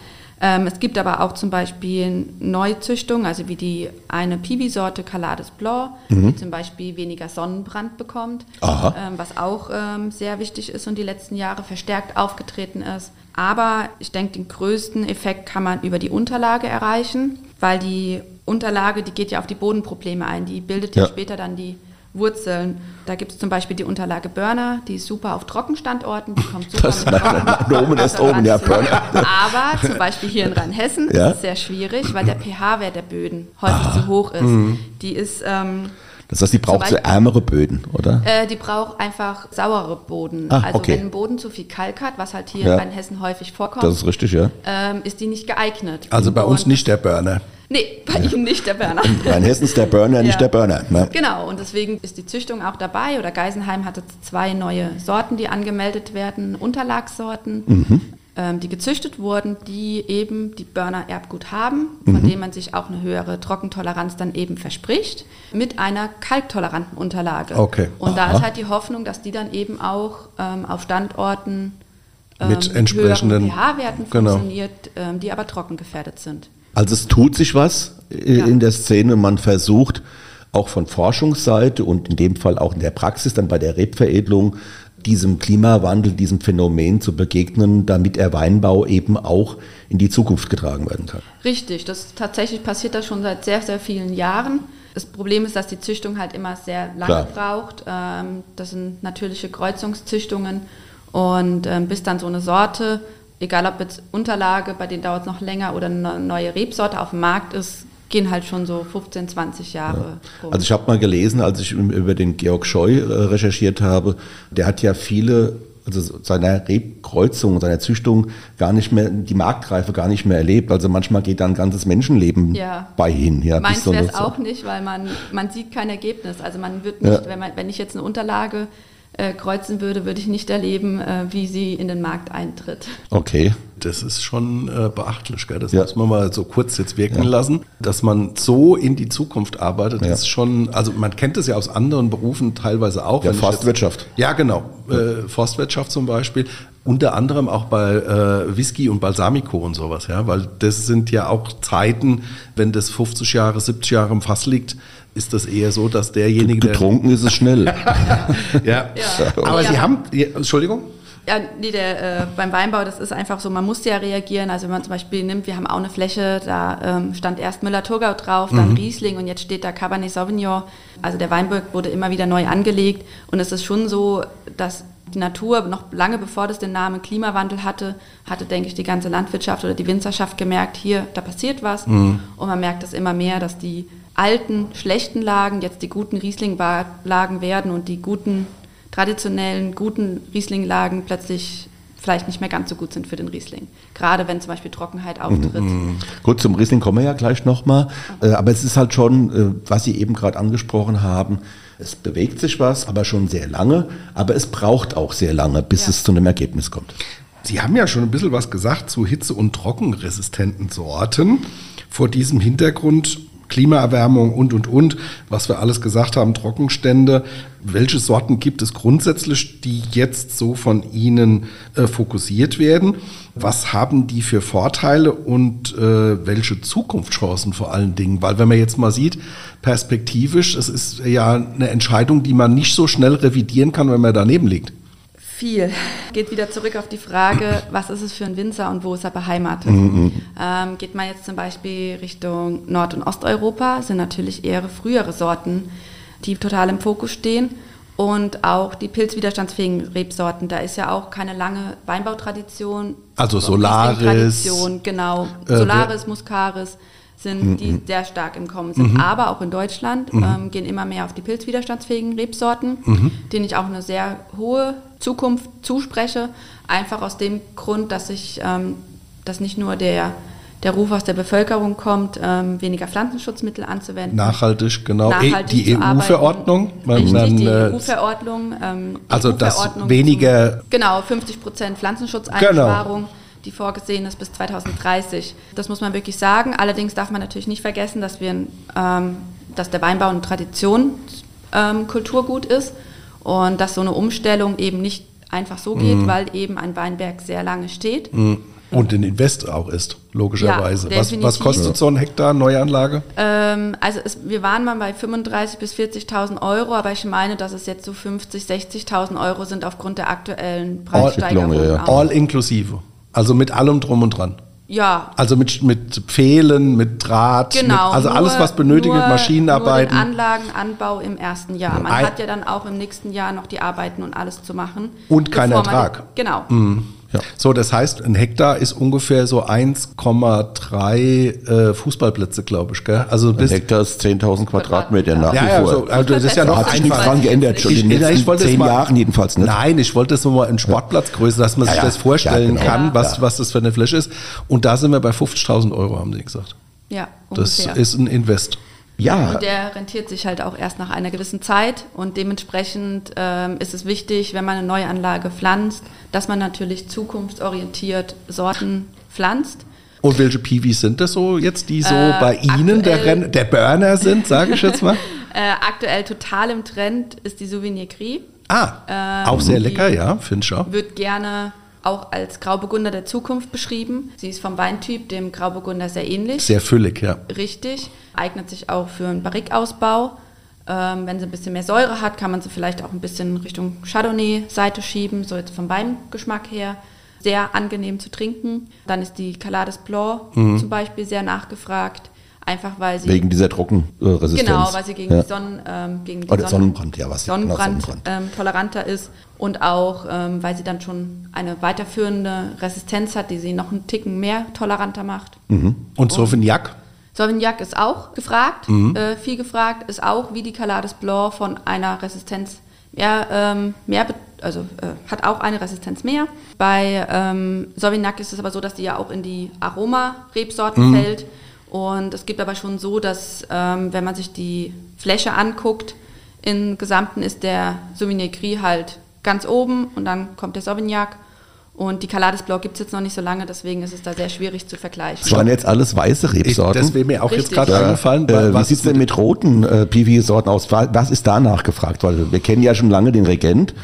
Ähm, es gibt aber auch zum Beispiel Neuzüchtungen, also wie die eine Piwi-Sorte Calades Blanc, mhm. die zum Beispiel weniger Sonnenbrand bekommt, ähm, was auch ähm, sehr wichtig ist und die letzten Jahre verstärkt aufgetreten ist. Aber ich denke, den größten Effekt kann man über die Unterlage erreichen, weil die Unterlage, die geht ja auf die Bodenprobleme ein, die bildet ja, ja später dann die Wurzeln. Da gibt es zum Beispiel die Unterlage Burner, die ist super auf Trockenstandorten, die kommt super das mit Trocken oben ist oben, ja, Burner. <laughs> Aber zum Beispiel hier in Rheinhessen ja? ist es sehr schwierig, weil der pH-Wert der Böden häufig ah. zu hoch ist. Mhm. Die ist ähm, das heißt, die braucht so ärmere Böden, oder? Äh, die braucht einfach sauere Boden. Ah, also okay. wenn ein Boden zu viel Kalk hat, was halt hier ja. in Hessen häufig vorkommt, das ist richtig, ja. Ähm, ist die nicht geeignet. Also bei uns nicht der Burner. Nee, bei ja. ihm nicht der Burner. In Hessen ist der Burner, nicht der Burner. Ne? Genau, und deswegen ist die Züchtung auch dabei. Oder Geisenheim hatte zwei neue Sorten, die angemeldet werden, Unterlagssorten. Mhm ähm, die gezüchtet wurden, die eben die Burner-Erbgut haben, von mhm. dem man sich auch eine höhere Trockentoleranz dann eben verspricht, mit einer kalktoleranten Unterlage. Okay. Und Aha. da ist halt die Hoffnung, dass die dann eben auch ähm, auf Standorten ähm, mit entsprechenden pH-Werten genau. funktioniert, ähm, die aber trockengefährdet sind. Also es tut sich was ja. in der Szene, man versucht auch von Forschungsseite und in dem Fall auch in der Praxis dann bei der Rebveredelung diesem Klimawandel, diesem Phänomen zu begegnen, damit der Weinbau eben auch in die Zukunft getragen werden kann. Richtig, das tatsächlich passiert das schon seit sehr, sehr vielen Jahren. Das Problem ist, dass die Züchtung halt immer sehr lange Klar. braucht. Ähm, das sind natürliche Kreuzungszüchtungen und ähm, bis dann so eine Sorte, egal ob jetzt Unterlage, bei denen dauert es noch länger oder eine neue Rebsorte auf dem Markt ist, gehen halt schon so 15, 20 Jahre. Ja. Also ich habe mal gelesen, als ich über den Georg Scheu äh, recherchiert habe, der hat ja viele, also seiner Rebkreuzung, seiner Züchtung gar nicht mehr, die Marktreife gar nicht mehr erlebt. Also manchmal geht da ein ganzes Menschenleben ja. bei hin. Ja, Meins wäre es auch nicht, weil man, man sieht kein Ergebnis. Also man wird nicht, ja. wenn, man, wenn ich jetzt eine Unterlage äh, kreuzen würde, würde ich nicht erleben, äh, wie sie in den Markt eintritt. Okay. Das ist schon äh, beachtlich, gell? das ja. muss man mal so kurz jetzt wirken ja. lassen, dass man so in die Zukunft arbeitet. Das ist schon, also man kennt es ja aus anderen Berufen teilweise auch. Ja, Forstwirtschaft. Jetzt, ja, genau. Äh, Forstwirtschaft zum Beispiel. Unter anderem auch bei äh, Whisky und Balsamico und sowas, ja, weil das sind ja auch Zeiten, wenn das 50 Jahre, 70 Jahre im Fass liegt, ist das eher so, dass derjenige. Getrunken ist es schnell. <laughs> ja. <laughs> ja. Aber ja. Sie haben. Ja, Entschuldigung? Ja, nee, der, äh, beim Weinbau, das ist einfach so, man muss ja reagieren. Also wenn man zum Beispiel nimmt, wir haben auch eine Fläche, da ähm, stand erst Müller-Thurgau drauf, dann mhm. Riesling und jetzt steht da Cabernet Sauvignon. Also der Weinberg wurde immer wieder neu angelegt und es ist schon so, dass die Natur, noch lange bevor das den Namen Klimawandel hatte, hatte, denke ich, die ganze Landwirtschaft oder die Winzerschaft gemerkt, hier, da passiert was. Mhm. Und man merkt es immer mehr, dass die alten, schlechten Lagen jetzt die guten Riesling-Lagen werden und die guten, traditionellen, guten Riesling-Lagen plötzlich vielleicht nicht mehr ganz so gut sind für den Riesling. Gerade wenn zum Beispiel Trockenheit auftritt. Mhm. Gut, zum Riesling kommen wir ja gleich nochmal. Äh, aber es ist halt schon, äh, was Sie eben gerade angesprochen haben, es bewegt sich was, aber schon sehr lange. Aber es braucht auch sehr lange, bis ja. es zu einem Ergebnis kommt. Sie haben ja schon ein bisschen was gesagt zu hitze- und trockenresistenten Sorten. Vor diesem Hintergrund Klimaerwärmung und, und, und, was wir alles gesagt haben, Trockenstände. Welche Sorten gibt es grundsätzlich, die jetzt so von Ihnen äh, fokussiert werden? Was haben die für Vorteile und äh, welche Zukunftschancen vor allen Dingen? Weil wenn man jetzt mal sieht, perspektivisch, es ist ja eine Entscheidung, die man nicht so schnell revidieren kann, wenn man daneben liegt viel. Geht wieder zurück auf die Frage, was ist es für ein Winzer und wo ist er beheimatet? Mhm. Ähm, geht man jetzt zum Beispiel Richtung Nord- und Osteuropa, sind natürlich eher frühere Sorten, die total im Fokus stehen. und auch die pilzwiderstandsfähigen Rebsorten. Da ist ja auch keine lange Weinbautradition. Also Solaris. Genau. Äh, Solaris, Muscaris sind, mhm. die sehr stark im Kommen sind. Mhm. Aber auch in Deutschland mhm. ähm, gehen immer mehr auf die pilzwiderstandsfähigen Rebsorten, mhm. denen ich auch eine sehr hohe Zukunft zuspreche. Einfach aus dem Grund, dass ich, ähm, dass nicht nur der der Ruf aus der Bevölkerung kommt, ähm, weniger Pflanzenschutzmittel anzuwenden. Nachhaltig, genau. Nachhaltig die EU-Verordnung. Richtig, die EU-Verordnung. Ähm, also EU das weniger... Zum, genau, 50 Prozent Pflanzenschutzeinsparung. Genau die vorgesehen ist bis 2030. Das muss man wirklich sagen. Allerdings darf man natürlich nicht vergessen, dass, wir, ähm, dass der Weinbau eine Tradition ähm, ist und dass so eine Umstellung eben nicht einfach so geht, mhm. weil eben ein Weinberg sehr lange steht. Mhm. Und ein Invest auch ist, logischerweise. Ja, was, was, kostet so ein Hektar Neuanlage? Ähm, also es, wir waren mal bei 35.000 bis 40.000 Euro, aber ich meine, dass es jetzt so 50.000, 60.000 Euro sind aufgrund der aktuellen Preissteigerung. All, ja. All inklusive, also mit allem drum und dran. Ja. Also mit, mit Pfählen, mit Draht, genau, mit, also nur, alles, was benötigt, nur, Maschinenarbeiten. Nur den Anlagenanbau im ersten Jahr. Man Ein hat ja dann auch im nächsten Jahr noch die Arbeiten und alles zu machen. Und kein Ertrag. Den, genau. Mhm. Ja. So, das heißt, ein Hektar ist ungefähr so 1,3 äh, Fußballplätze, glaube ich. Gell? Also ein Hektar ist 10.000 Quadratmeter nach ja, wie ja, vor. So, also das ist ja noch hat sich nichts dran geändert, schon in den letzten zehn mal, Jahren jedenfalls nicht. Nein, ich wollte das nur mal in Sportplatzgröße, dass man sich das vorstellen genau. kann, was, was das für eine Fläche ist. Und da sind wir bei 50.000 Euro, haben die gesagt. Ja, ungefähr. Das ist ein Invest. Ja. Und der rentiert sich halt auch erst nach einer gewissen Zeit und dementsprechend ähm, ist es wichtig, wenn man eine neue Anlage pflanzt, dass man natürlich zukunftsorientiert Sorten pflanzt. Und welche Piwis sind das so jetzt, die so äh, bei Ihnen der, Renn der Burner sind, sage ich jetzt mal? <laughs> äh, aktuell total im Trend ist die Souvenir Gris. Ah, ähm, auch sehr lecker, ja, finde ich auch. Wird gerne auch als Grauburgunder der Zukunft beschrieben. Sie ist vom Weintyp dem Grauburgunder sehr ähnlich. Sehr füllig, ja. Richtig. Eignet sich auch für einen Barrique-Ausbau. Ähm, wenn sie ein bisschen mehr Säure hat, kann man sie vielleicht auch ein bisschen Richtung Chardonnay-Seite schieben, so jetzt vom Weingeschmack her. Sehr angenehm zu trinken. Dann ist die Calades Blanc mhm. zum Beispiel sehr nachgefragt. Einfach weil sie. Wegen dieser Trockenresistenz. Genau, weil sie gegen ja. die, Sonnen, ähm, gegen die Sonnen, Sonnenbrand, ja, was Sonnenbrand, genau, Sonnenbrand. Ähm, toleranter ist und auch, ähm, weil sie dann schon eine weiterführende Resistenz hat, die sie noch einen Ticken mehr toleranter macht. Mhm. Und Sauvignac? Sauvignac ist auch gefragt, mhm. äh, viel gefragt, ist auch wie die Calades Blanc von einer Resistenz mehr, ähm, mehr also äh, hat auch eine Resistenz mehr. Bei ähm, Sauvignac ist es aber so, dass die ja auch in die Aroma-Rebsorten mhm. fällt und es gibt aber schon so, dass ähm, wenn man sich die Fläche anguckt, im Gesamten ist der Sauvignon Gris halt ganz oben und dann kommt der Sauvignac. Und die Calades Blanc gibt es jetzt noch nicht so lange, deswegen ist es da sehr schwierig zu vergleichen. Das waren jetzt alles weiße Rebsorten. Ich, das wäre mir auch Richtig. jetzt gerade ja. eingefallen. Äh, wie sieht es denn mit roten äh, Piwi-Sorten aus? Was ist da nachgefragt? Weil wir kennen ja schon lange den Regent.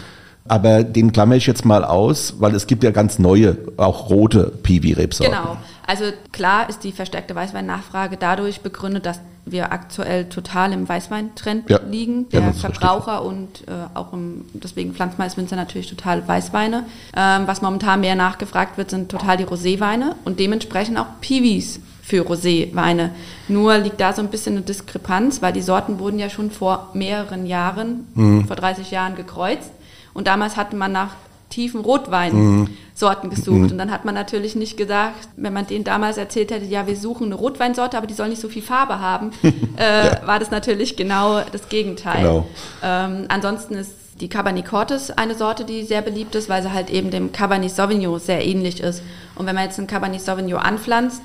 Aber den klammer ich jetzt mal aus, weil es gibt ja ganz neue, auch rote Piwi-Rebsorten. Genau. Also klar ist die verstärkte Weißwein-Nachfrage dadurch begründet, dass wir aktuell total im Weißweintrend ja. liegen. Der ja, Verbraucher und äh, auch im, deswegen Pflanzmais-Winzer natürlich total Weißweine. Ähm, was momentan mehr nachgefragt wird, sind total die Roséweine und dementsprechend auch Piwis für Roséweine. Nur liegt da so ein bisschen eine Diskrepanz, weil die Sorten wurden ja schon vor mehreren Jahren, mhm. vor 30 Jahren gekreuzt. Und damals hatte man nach tiefen Rotweinsorten mhm. gesucht. Mhm. Und dann hat man natürlich nicht gesagt, wenn man denen damals erzählt hätte, ja, wir suchen eine Rotweinsorte, aber die soll nicht so viel Farbe haben, <laughs> äh, ja. war das natürlich genau das Gegenteil. Genau. Ähm, ansonsten ist die Cabernet Cortes eine Sorte, die sehr beliebt ist, weil sie halt eben dem Cabernet Sauvignon sehr ähnlich ist. Und wenn man jetzt einen Cabernet Sauvignon anpflanzt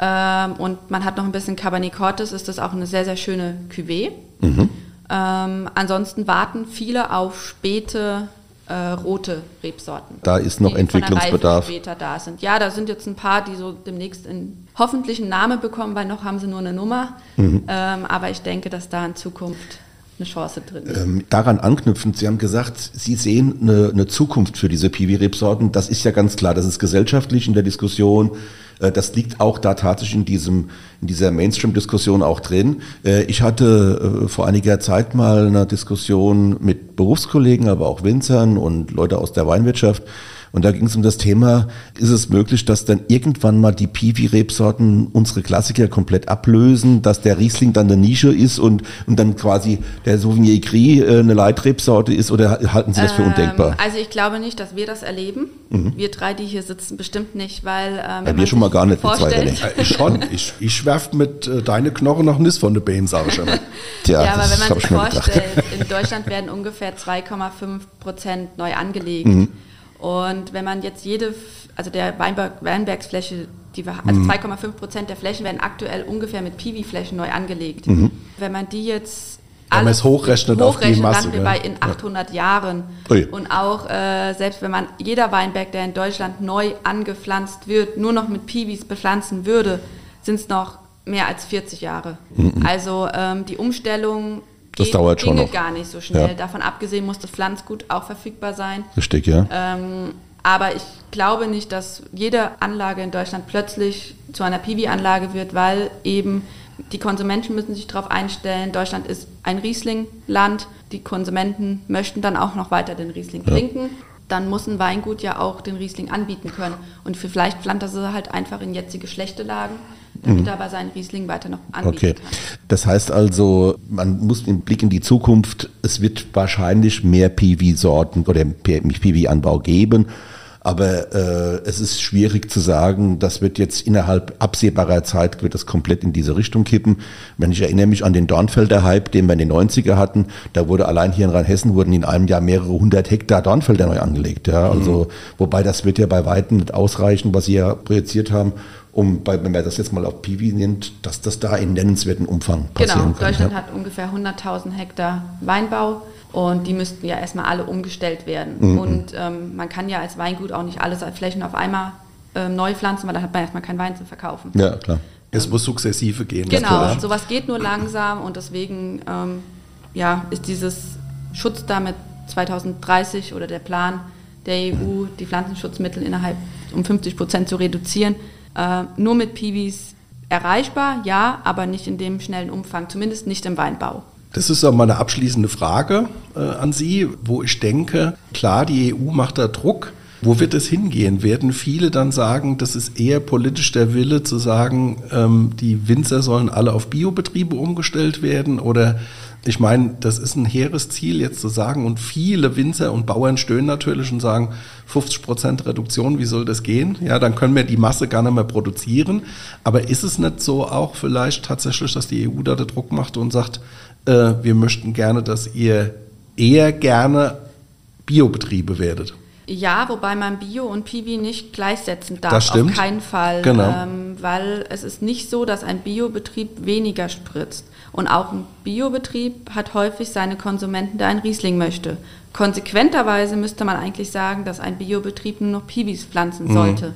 ähm, und man hat noch ein bisschen Cabernet Cortes, ist das auch eine sehr, sehr schöne Cuvée. Mhm. Ähm, ansonsten warten viele auf späte äh, rote Rebsorten. Da ist noch Entwicklungsbedarf. später da sind. Ja, da sind jetzt ein paar, die so demnächst in hoffentlich einen Namen bekommen, weil noch haben sie nur eine Nummer. Mhm. Ähm, aber ich denke, dass da in Zukunft eine Chance drin ist. Ähm, daran anknüpfend, Sie haben gesagt, Sie sehen eine, eine Zukunft für diese Piwi-Rebsorten. Das ist ja ganz klar, das ist gesellschaftlich in der Diskussion das liegt auch da tatsächlich in, diesem, in dieser Mainstream-Diskussion auch drin. Äh, ich hatte äh, vor einiger Zeit mal eine Diskussion mit Berufskollegen, aber auch Winzern und Leute aus der Weinwirtschaft. Und da ging es um das Thema, ist es möglich, dass dann irgendwann mal die Piwi-Rebsorten unsere Klassiker komplett ablösen, dass der Riesling dann eine Nische ist und, und dann quasi der Sauvignon Gris äh, eine Leitrebsorte ist oder halten Sie das für ähm, undenkbar? Also ich glaube nicht, dass wir das erleben. Mhm. Wir drei, die hier sitzen, bestimmt nicht, weil ähm, ja, wir schon mal gar nicht vorstellt, mit zwei, Ich schon. Ich, ich schwerf mit äh, deine Knochen noch nicht von der Bein, sage ich schon. <laughs> Tja, ja, aber wenn man sich vorstellt, in Deutschland werden ungefähr 2,5 Prozent neu angelegt. Mhm. Und wenn man jetzt jede, also der Weinberg, Weinbergsfläche, die wir, also 2,5 mhm. Prozent der Flächen werden aktuell ungefähr mit Piwi-Flächen neu angelegt. Mhm. Wenn man die jetzt wenn man es hochrechnet, hochrechnet auf die Masse. Dann bei in 800 ja. Jahren. Ui. Und auch, äh, selbst wenn man jeder Weinberg, der in Deutschland neu angepflanzt wird, nur noch mit Piwis bepflanzen würde, sind es noch mehr als 40 Jahre. Mhm. Also ähm, die Umstellung das dauert schon noch. gar nicht so schnell. Ja. Davon abgesehen muss das Pflanzgut auch verfügbar sein. Richtig, ja. Ähm, aber ich glaube nicht, dass jede Anlage in Deutschland plötzlich zu einer Piwi-Anlage wird, weil eben die Konsumenten müssen sich darauf einstellen. Deutschland ist ein Riesling-Land. Die Konsumenten möchten dann auch noch weiter den Riesling ja. trinken. Dann muss ein Weingut ja auch den Riesling anbieten können. Und für vielleicht pflanzt er halt einfach in jetzige schlechte Lagen damit mhm. er aber seinen Riesling weiter noch anbieten okay. kann. Das heißt also, man muss im Blick in die Zukunft, es wird wahrscheinlich mehr PV-Sorten oder PV-Anbau geben. Aber äh, es ist schwierig zu sagen, das wird jetzt innerhalb absehbarer Zeit, wird das komplett in diese Richtung kippen. Wenn ich erinnere mich an den Dornfelder Hype, den wir in den 90er hatten, da wurde allein hier in Rheinhessen wurden in einem Jahr mehrere hundert Hektar Dornfelder neu angelegt. Ja, also, mhm. wobei das wird ja bei Weitem nicht ausreichen, was Sie ja projiziert haben, um, bei, wenn man das jetzt mal auf Piwi nimmt, dass das da in nennenswerten Umfang passieren genau, kann. Deutschland ja. hat ungefähr 100.000 Hektar Weinbau und die müssten ja erstmal alle umgestellt werden. Mhm. Und ähm, man kann ja als Weingut auch nicht alles als Flächen auf einmal ähm, neu pflanzen, weil dann hat man erstmal keinen Wein zu verkaufen. Ja, klar. Es ähm, muss sukzessive gehen. Genau, sowas geht nur langsam und deswegen ähm, ja, ist dieses Schutz damit 2030 oder der Plan der EU, die Pflanzenschutzmittel innerhalb um 50 Prozent zu reduzieren, äh, nur mit Piwis erreichbar, ja, aber nicht in dem schnellen Umfang, zumindest nicht im Weinbau. Das ist auch mal eine abschließende Frage äh, an Sie, wo ich denke, klar, die EU macht da Druck. Wo wird es hingehen? Werden viele dann sagen, das ist eher politisch der Wille zu sagen, ähm, die Winzer sollen alle auf Biobetriebe umgestellt werden? Oder ich meine, das ist ein hehres Ziel jetzt zu sagen und viele Winzer und Bauern stöhnen natürlich und sagen, 50 Prozent Reduktion, wie soll das gehen? Ja, dann können wir die Masse gar nicht mehr produzieren. Aber ist es nicht so auch vielleicht tatsächlich, dass die EU da den Druck macht und sagt, äh, wir möchten gerne, dass ihr eher gerne Biobetriebe werdet? Ja, wobei man Bio und Piwi nicht gleichsetzen darf. Das stimmt. Auf keinen Fall. Genau. Ähm, weil es ist nicht so, dass ein Biobetrieb weniger spritzt. Und auch ein Biobetrieb hat häufig seine Konsumenten, der ein Riesling möchte. Konsequenterweise müsste man eigentlich sagen, dass ein Biobetrieb nur noch Piwis pflanzen mhm. sollte.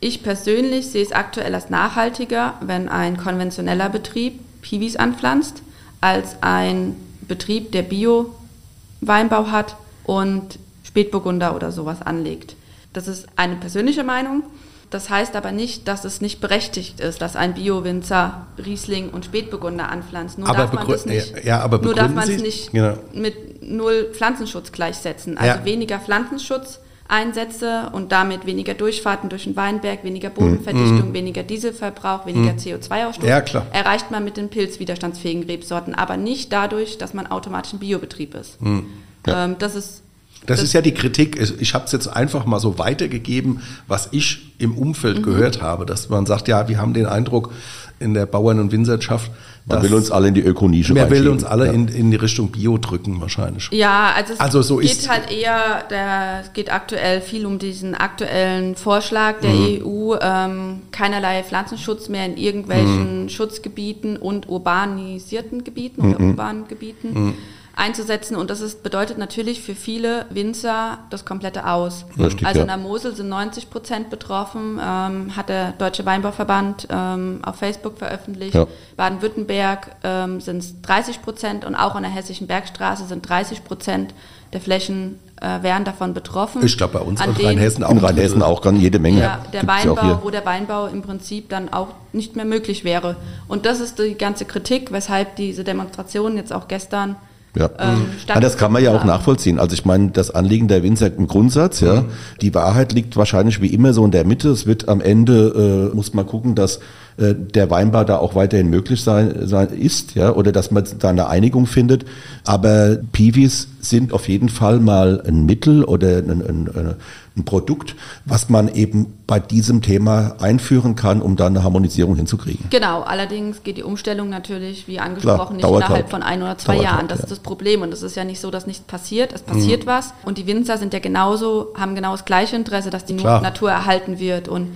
Ich persönlich sehe es aktuell als nachhaltiger, wenn ein konventioneller Betrieb Piwis anpflanzt, als ein Betrieb, der Bio-Weinbau hat und Spätburgunder oder sowas anlegt. Das ist eine persönliche Meinung. Das heißt aber nicht, dass es nicht berechtigt ist, dass ein Bio-Winzer Riesling und Spätburgunder anpflanzt. Nur aber darf man das nicht, ja, aber nur darf man es nicht genau. mit null Pflanzenschutz gleichsetzen. Also ja. weniger Pflanzenschutz Einsätze und damit weniger Durchfahrten durch den Weinberg, weniger Bodenverdichtung, mhm. weniger Dieselverbrauch, weniger mhm. CO2-Ausstoß, ja, erreicht man mit den pilzwiderstandsfähigen Rebsorten, aber nicht dadurch, dass man automatisch ein Biobetrieb ist. Mhm. Ja. Ähm, das ist das, das, ist ja die Kritik. Ich habe es jetzt einfach mal so weitergegeben, was ich im Umfeld mhm. gehört habe, dass man sagt, ja, wir haben den Eindruck in der Bauern- und Winzerschaft, man will uns alle in die Ökonische Man will uns alle ja. in, in die Richtung Bio drücken wahrscheinlich. Ja, also es also so geht halt eher, der, es geht aktuell viel um diesen aktuellen Vorschlag der mhm. EU, ähm, keinerlei Pflanzenschutz mehr in irgendwelchen mhm. Schutzgebieten und urbanisierten Gebieten mhm. oder urbanen Gebieten. Einzusetzen. Und das ist, bedeutet natürlich für viele Winzer das komplette Aus. Richtig, also in der Mosel sind 90 Prozent betroffen, ähm, hat der Deutsche Weinbauverband ähm, auf Facebook veröffentlicht. Ja. Baden-Württemberg ähm, sind es 30 Prozent und auch an der Hessischen Bergstraße sind 30 Prozent der Flächen äh, wären davon betroffen. Ich glaube bei uns in Rheinhessen auch. In Rheinhessen auch ganz jede Menge. Ja, der Weinbau, wo der Weinbau im Prinzip dann auch nicht mehr möglich wäre. Und das ist die ganze Kritik, weshalb diese Demonstration jetzt auch gestern Ja. Ähm, ja, das kann man ja auch nachvollziehen. Also ich meine, das Anliegen der Winzer im Grundsatz, ja, mhm. die Wahrheit liegt wahrscheinlich wie immer so in der Mitte. Es wird am Ende, äh, muss man gucken, dass äh, der Weinbau da auch weiterhin möglich sein, sein ist, ja, oder dass man da eine Einigung findet. Aber Piwis sind auf jeden Fall mal ein Mittel oder ein, ein, ein Produkt, was man eben bei diesem Thema einführen kann, um da eine Harmonisierung hinzukriegen. Genau, allerdings geht die Umstellung natürlich, wie angesprochen, Klar, nicht innerhalb halt. von ein oder zwei dauert Jahren. Halt, das ja. ist das Problem und es ist ja nicht so, dass nichts passiert. Es passiert mhm. was und die Winzer sind ja genauso, haben genau das gleiche Interesse, dass die Klar. Natur erhalten wird und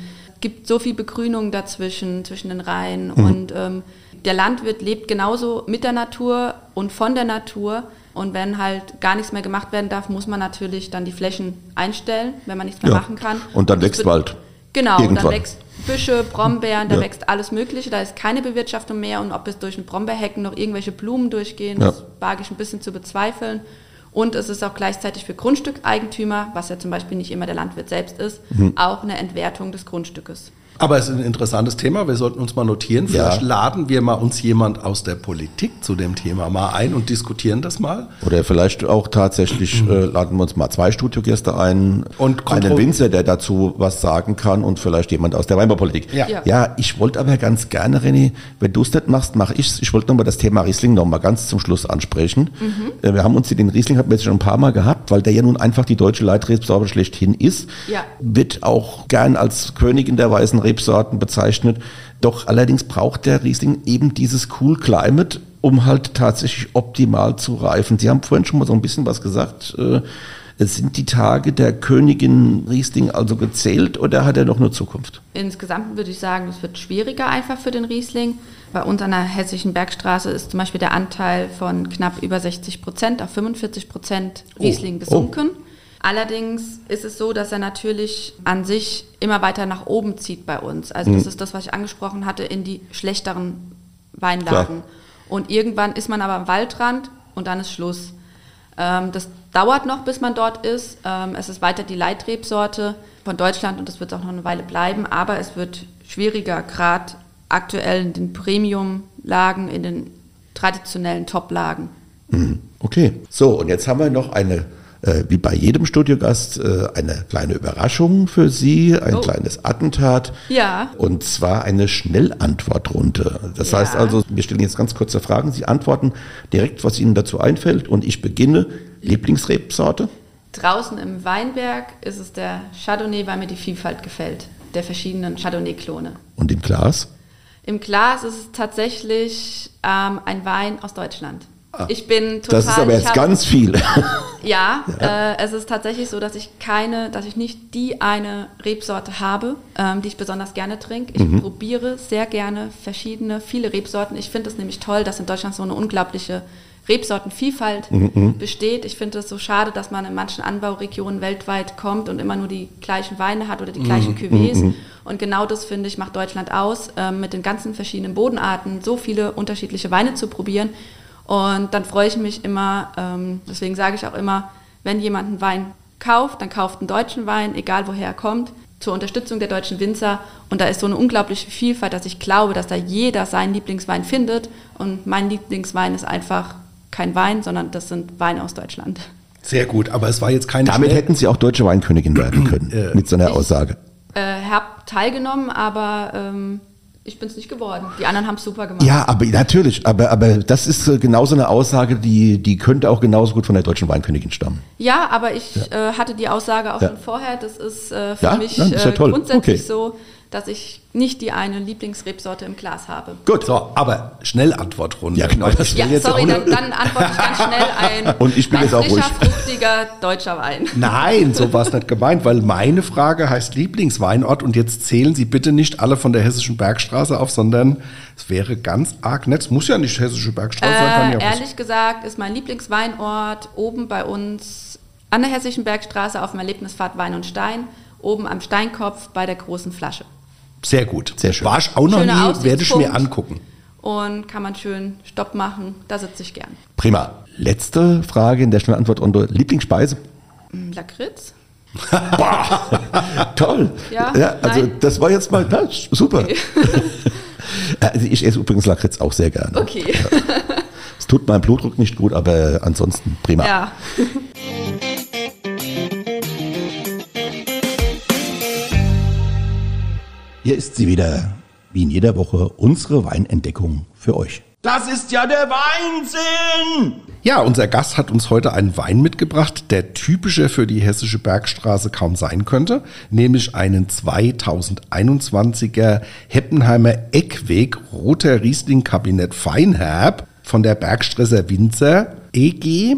gibt so viel Begrünung dazwischen, zwischen den Reihen mhm. und ähm, der Landwirt lebt genauso mit der Natur und von der Natur und wenn halt gar nichts mehr gemacht werden darf, muss man natürlich dann die Flächen einstellen, wenn man nichts mehr ja. machen kann. Und dann wächst Wald. Genau, Irgendwann. dann wächst Büsche, Brombeeren, da ja. wächst alles Mögliche, da ist keine Bewirtschaftung mehr und ob es durch ein Brombeerhecken noch irgendwelche Blumen durchgehen, ja. das wage ich ein bisschen zu bezweifeln. Und es ist auch gleichzeitig für Grundstückeigentümer, was ja zum Beispiel nicht immer der Landwirt selbst ist, mhm. auch eine Entwertung des Grundstückes. Aber es ist ein interessantes Thema. Wir sollten uns mal notieren. Vielleicht ja. laden wir mal uns jemand aus der Politik zu dem Thema mal ein und diskutieren das mal. Oder vielleicht auch tatsächlich mhm. äh, laden wir uns mal zwei Studiogäste ein. Und einen Winzer, der dazu was sagen kann und vielleicht jemand aus der Weinbaupolitik. Ja, ja. ja ich wollte aber ganz gerne, René, wenn du es nicht machst, mache ich es. Ich wollte nochmal das Thema Riesling nochmal ganz zum Schluss ansprechen. Mhm. Äh, wir haben uns den Riesling, haben wir jetzt schon ein paar Mal gehabt, weil der ja nun einfach die deutsche Leitrebsorte schlechthin ist. Ja. Wird auch gern als Königin der weißen Rebsorten bezeichnet. Doch allerdings braucht der Riesling eben dieses Cool Climate, um halt tatsächlich optimal zu reifen. Sie haben vorhin schon mal so ein bisschen was gesagt. Äh, sind die Tage der Königin Riesling also gezählt oder hat er noch eine Zukunft? Insgesamt würde ich sagen, es wird schwieriger einfach für den Riesling. Bei uns an der hessischen Bergstraße ist zum Beispiel der Anteil von knapp über 60 Prozent auf 45 Prozent Riesling oh. gesunken. Oh. Allerdings ist es so, dass er natürlich an sich immer weiter nach oben zieht bei uns. Also mhm. das ist das, was ich angesprochen hatte, in die schlechteren Weinlagen. Klar. Und irgendwann ist man aber am Waldrand und dann ist Schluss. Ähm, das dauert noch, bis man dort ist. Ähm, es ist weiter die Leitrebsorte von Deutschland und das wird auch noch eine Weile bleiben, aber es wird schwieriger, gerade aktuell in den Premium-Lagen, in den traditionellen Top-Lagen. Mhm. Okay, so und jetzt haben wir noch eine äh, wie bei jedem Studiogast äh, eine kleine Überraschung für Sie, ein oh. kleines Attentat. Ja. Und zwar eine Schnellantwortrunde. Das ja. heißt also, wir stellen jetzt ganz kurze Fragen. Sie antworten direkt, was Ihnen dazu einfällt. Und ich beginne. Lieblingsrebsorte? Draußen im Weinberg ist es der Chardonnay, weil mir die Vielfalt gefällt, der verschiedenen Chardonnay-Klone. Und im Glas? Im Glas ist es tatsächlich ähm, ein Wein aus Deutschland. Ah. Ich bin total. Das ist aber jetzt hab, ganz viel. <laughs> Ja, <laughs> ja. Äh, es ist tatsächlich so, dass ich keine, dass ich nicht die eine Rebsorte habe, ähm, die ich besonders gerne trinke. Ich mhm. probiere sehr gerne verschiedene, viele Rebsorten. Ich finde es nämlich toll, dass in Deutschland so eine unglaubliche Rebsortenvielfalt mhm. mhm. besteht. Ich finde es so schade, dass man in manchen Anbauregionen weltweit kommt und immer nur die gleichen Weine hat oder die gleichen mhm. Cuvées. Mhm. Und genau das, finde ich, macht Deutschland aus, äh, mit den ganzen verschiedenen Bodenarten so viele unterschiedliche Weine zu probieren und dann freue ich mich immer, ähm, deswegen sage ich auch immer, wenn jemand einen Wein kauft, dann kauft einen deutschen Wein, egal woher er kommt, zur Unterstützung der deutschen Winzer. Und da ist so eine unglaubliche Vielfalt, dass ich glaube, dass da jeder seinen Lieblingswein findet. Und mein Lieblingswein ist einfach kein Wein, sondern das sind Weine aus Deutschland. Sehr gut, aber es war jetzt keine. Damit Schnell hätten Sie auch deutsche Weinkönigin werden können, äh, mit so einer Aussage. Ich äh, habe teilgenommen, aber ähm, ich bin es nicht geworden. Die anderen haben es super gemacht. Ja, aber natürlich, aber, aber das ist äh, genauso eine Aussage, die, die könnte auch genauso gut von der deutschen Weinkönigin stammen. Ja, aber ich ja. äh, hatte die Aussage auch ja. schon vorher. Das ist äh, für ja? mich ist äh, grundsätzlich okay. so, dass ich nicht die eine Lieblingsrebsorte im Glas habe. Gut, so, aber Schnellantwortrunde. Ja, genau. <laughs> Das ja, jetzt sorry, dann, dann, antworte ich ganz schnell ein. <laughs> Und ich bin jetzt auch ruhig. fruchtiger deutscher Wein. <laughs> Nein, so war es nicht gemeint, weil meine Frage heißt Lieblingsweinort und jetzt zählen Sie bitte nicht alle von der Hessischen Bergstraße auf, sondern es wäre ganz arg nett. Es muss ja nicht Hessische Bergstraße sein. Äh, ja ehrlich was. gesagt ist mein Lieblingsweinort oben bei uns an der Hessischen Bergstraße auf dem Erlebnisfahrt Wein und Stein, oben am Steinkopf bei der großen Flasche. Sehr gut. Sehr schön. War ich auch noch Schöner nie, werde ich mir angucken. Und kann man schön Stopp machen, da sitze ich gern. Prima. Letzte Frage in der Schnellantwortrunde. Lieblingsspeise? Mm, Lakritz. <laughs> <laughs> Toll. Ja, ja also nein. das war jetzt mal na, super. Okay. <laughs> also ich esse übrigens Lakritz auch sehr gerne. Okay. Ja. Tut meinem Blutdruck nicht gut, aber ansonsten prima. Ja. Hier ist sie wieder, wie in jeder Woche, unsere Weinentdeckung für euch. Das ist ja der Weinsinn! Ja, unser Gast hat uns heute einen Wein mitgebracht, der typischer für die hessische Bergstraße kaum sein könnte, nämlich einen 2021er Heppenheimer Eckweg Roter Riesling Kabinett Feinherb von der Bergstresser Winzer EG.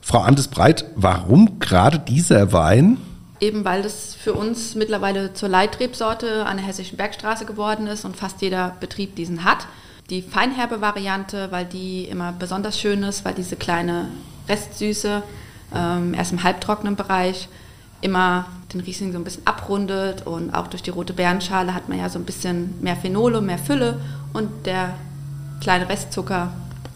Frau Andes Breit, warum gerade dieser Wein? Eben weil das für uns mittlerweile zur Leitrebsorte an der Hessischen Bergstraße geworden ist und fast jeder Betrieb diesen hat. Die feinherbe Variante, weil die immer besonders schön ist, weil diese kleine Restsüße ähm, erst im halbtrockenen Bereich immer den Riesling so ein bisschen abrundet und auch durch die rote Beerenschale hat man ja so ein bisschen mehr Phenole, mehr Fülle und der kleine Restzucker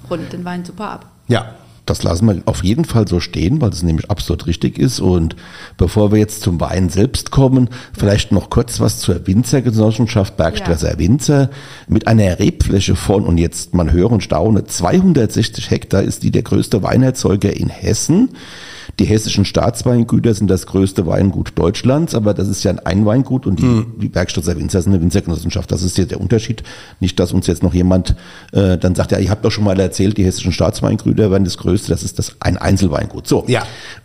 rundet den Wein super ab. Ja, das lassen wir auf jeden Fall so stehen, weil es nämlich absolut richtig ist. Und bevor wir jetzt zum Wein selbst kommen, vielleicht noch kurz was zur Winzergenossenschaft Bergstresser ja. Winzer. Mit einer Rebfläche von, und jetzt man höre und staune, 260 Hektar ist die der größte Weinerzeuger in Hessen. Die hessischen Staatsweingüter sind das größte Weingut Deutschlands, aber das ist ja ein Weingut und die, mhm. die Bergstadter Winzer ist eine Winzergenossenschaft. Das ist jetzt der Unterschied. Nicht, dass uns jetzt noch jemand äh, dann sagt, ja, ich habe doch schon mal erzählt, die hessischen Staatsweingüter waren das größte, das ist das ein Einzelweingut. So. Ja.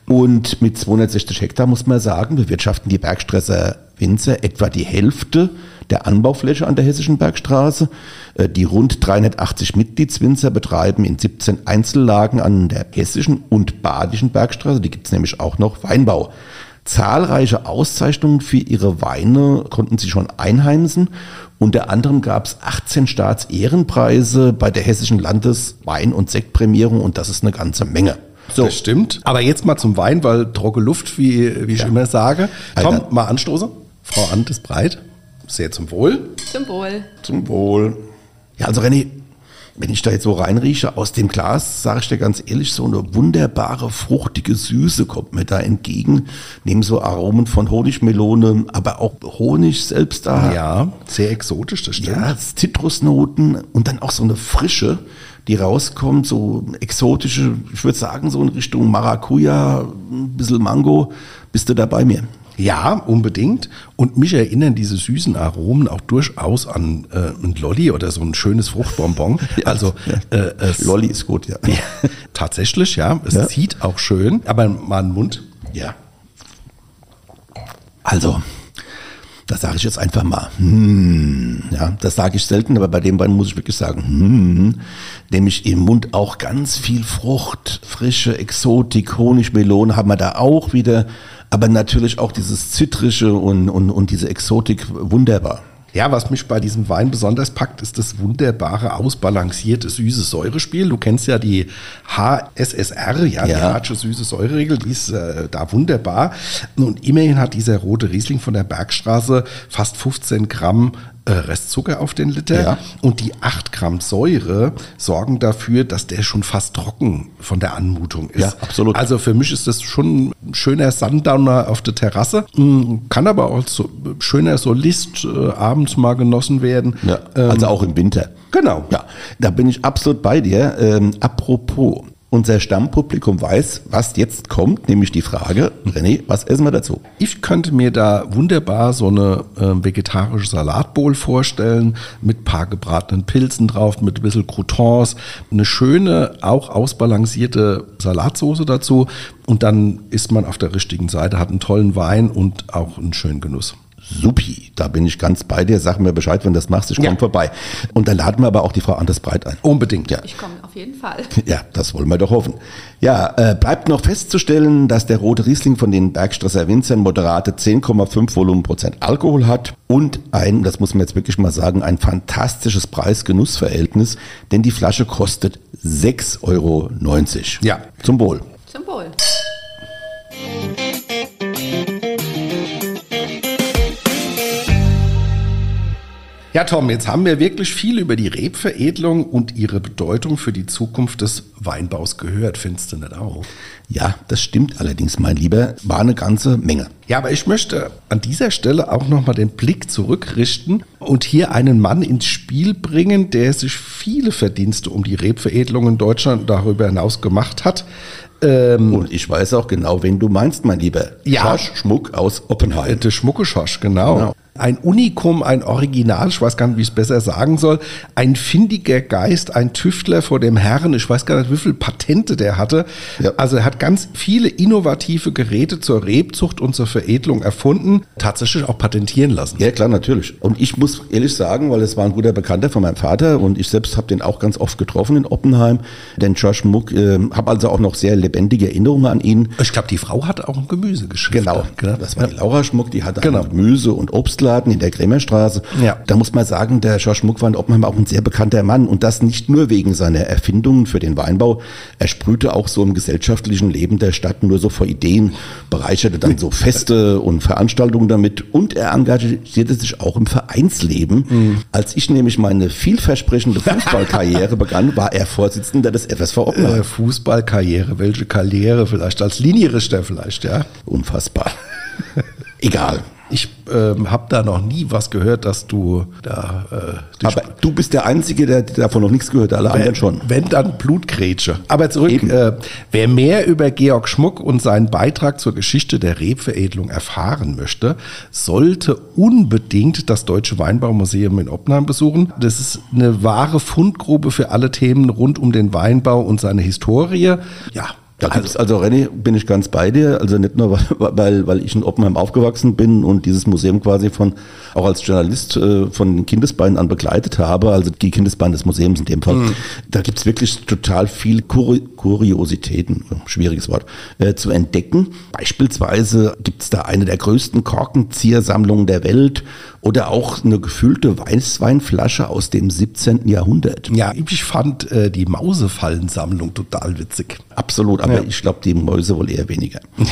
Und mit 260 Hektar muss man sagen, bewirtschaften die Bergstresser Winzer etwa die Hälfte der Anbaufläche an der Hessischen Bergstraße. Äh, die rund 380 Mitgliedswinzer betreiben in 17 Einzellagen an der Hessischen und Badischen Bergstraße, die gibt es nämlich auch noch, Weinbau. Zahlreiche Auszeichnungen für ihre Weine konnten sie schon einheimsen. Unter anderem gab es 18 Staatsehrenpreise bei der Hessischen Landeswein- und Sektprämierung und das ist eine ganze Menge. So. Das stimmt. Aber jetzt mal zum Wein, weil trockene Luft, wie, wie ich ja. immer sage. Tom, Alter. mal anstoßen. Frau Ant ist breit. Sehr zum Wohl. Zum Wohl. Zum Wohl. Ja, also René, wenn ich da jetzt so reinrieche, aus dem Glas, sage ich dir ganz ehrlich, so eine wunderbare, fruchtige Süße kommt mir da entgegen. Neben so Aromen von Honigmelone, aber auch Honig selbst da. Ja, sehr exotisch, das stimmt. Ja, Zitrusnoten und dann auch so eine Frische, die rauskommt, so exotische, ich würde sagen, so in Richtung Maracuja, ein bisschen Mango. Bist du da bei mir? Ja, unbedingt. Und mich erinnern diese süßen Aromen auch durchaus an äh, ein Lolli oder so ein schönes Fruchtbonbon. <laughs> Also ja. äh, es, Lolli ist gut, ja. <laughs> ja tatsächlich, ja. Es ja. zieht auch schön, aber mal einen Mund. Ja. Also, das sage ich jetzt einfach mal. Hm, ja, das sage ich selten, aber bei dem Wein muss ich wirklich sagen, hm, nämlich im Mund auch ganz viel Frucht, frische Exotik, Honigmelone haben wir da auch wieder aber natürlich auch dieses Zitrische und, und, und diese Exotik wunderbar. Ja, was mich bei diesem Wein besonders packt, ist das wunderbare, ausbalancierte, süße Säurespiel. Du kennst ja die HSSR, ja, ja. die Hartsche süße Säureregel, die ist äh, da wunderbar. Und immerhin hat dieser rote Riesling von der Bergstraße fast 15 Gramm Restzucker auf den Liter ja. und die 8 Gramm Säure sorgen dafür, dass der schon fast trocken von der Anmutung ist. Ja, absolut. Also für mich ist das schon ein schöner Sundowner auf der Terrasse, hm, kann aber auch so schöner Solist äh, abends mal genossen werden. Ja, also ähm, auch im Winter. Genau. Ja, da bin ich absolut bei dir. Ähm, apropos, unser Stammpublikum weiß, was jetzt kommt, nämlich die Frage, René, was essen wir dazu? Ich könnte mir da wunderbar so eine äh, vegetarische Salatbowl vorstellen, mit paar gebratenen Pilzen drauf, mit ein bisschen Croutons, eine schöne, auch ausbalancierte Salatsoße dazu und dann ist man auf der richtigen Seite, hat einen tollen Wein und auch einen schönen Genuss. Supi, da bin ich ganz bei dir. Sag mir Bescheid, wenn du das machst. Ich komme ja. vorbei. Und dann laden wir aber auch die Frau Anders Breit ein. Unbedingt, ja. Ich komme auf jeden Fall. <laughs> Ja, das wollen wir doch hoffen. Ja, äh, bleibt noch festzustellen, dass der rote Riesling von den Bergstresser Winzern moderate 10,5 Volumenprozent Alkohol hat und ein, das muss man jetzt wirklich mal sagen, ein fantastisches Preis-Genuss-Verhältnis, denn die Flasche kostet 6,90 Euro. Ja. Zum Wohl. Zum Wohl. Ja, Tom, jetzt haben wir wirklich viel über die Rebveredelung und ihre Bedeutung für die Zukunft des Weinbaus gehört. Findest du nicht auch? Ja, das stimmt allerdings, mein Lieber. War eine ganze Menge. Ja, aber ich möchte an dieser Stelle auch nochmal den Blick zurückrichten und hier einen Mann ins Spiel bringen, der sich viele Verdienste um die Rebveredelung in Deutschland darüber hinaus gemacht hat. Ähm, und ich weiß auch genau, wen du meinst, mein Lieber. Ja. Schorsch Schmuck aus Oppenheim. Der Schmucke Schorsch, genau. genau ein Unikum, ein Original, ich weiß gar nicht, wie ich es besser sagen soll, ein findiger Geist, ein Tüftler vor dem Herrn, ich weiß gar nicht, wie viele Patente der hatte. Ja. Also er hat ganz viele innovative Geräte zur Rebzucht und zur Veredelung erfunden, tatsächlich auch patentieren lassen. Ja, klar, natürlich. Und ich muss ehrlich sagen, weil es war ein guter Bekannter von meinem Vater und ich selbst habe den auch ganz oft getroffen in Oppenheim, den Josh Muck, äh, habe also auch noch sehr lebendige Erinnerungen an ihn. Ich glaube, die Frau hat auch ein Gemüsegeschäft. Genau, genau. das war die Laura Schmuck, die hatte genau. Gemüse und Obst Obstladen in der Krämerstraße. Ja. Da muss man sagen, der George Muck war in Oppenheim auch ein sehr bekannter Mann und das nicht nur wegen seiner Erfindungen für den Weinbau. Er sprühte auch so im gesellschaftlichen Leben der Stadt nur so vor Ideen, bereicherte dann so Feste und Veranstaltungen damit und er engagierte sich auch im Vereinsleben. Mhm. Als ich nämlich meine vielversprechende Fußballkarriere <laughs> begann, war er Vorsitzender des FSV Oppenheim. Äh, Fußballkarriere, welche Karriere vielleicht als Linienrichter vielleicht, ja? Unfassbar. Egal. Ich ähm, habe da noch nie was gehört, dass du da. Äh, Aber du bist der Einzige, der davon noch nichts gehört, alle wenn, anderen schon. Wenn dann Blutgrätsche. Aber zurück, äh, wer mehr über Georg Schmuck und seinen Beitrag zur Geschichte der Rebveredelung erfahren möchte, sollte unbedingt das Deutsche Weinbaumuseum in Oppenheim besuchen. Das ist eine wahre Fundgrube für alle Themen rund um den Weinbau und seine Historie. Ja, da also, also René, bin ich ganz bei dir. Also nicht nur, <laughs> weil, weil ich in Oppenheim aufgewachsen bin und dieses Museum quasi von, auch als Journalist äh, von Kindesbeinen an begleitet habe, also die Kindesbeine des Museums in dem Fall. Mhm. Da gibt's wirklich total viel Kur Kuriositäten, schwieriges Wort, äh, zu entdecken. Beispielsweise gibt's da eine der größten Korkenziehersammlungen der Welt oder auch eine gefüllte Weißweinflasche aus dem 17. Jahrhundert. Ja, ich fand äh, die Mausefallensammlung total witzig. Absolut, aber ja. ich glaube, die Mäuse wohl eher weniger. <laughs>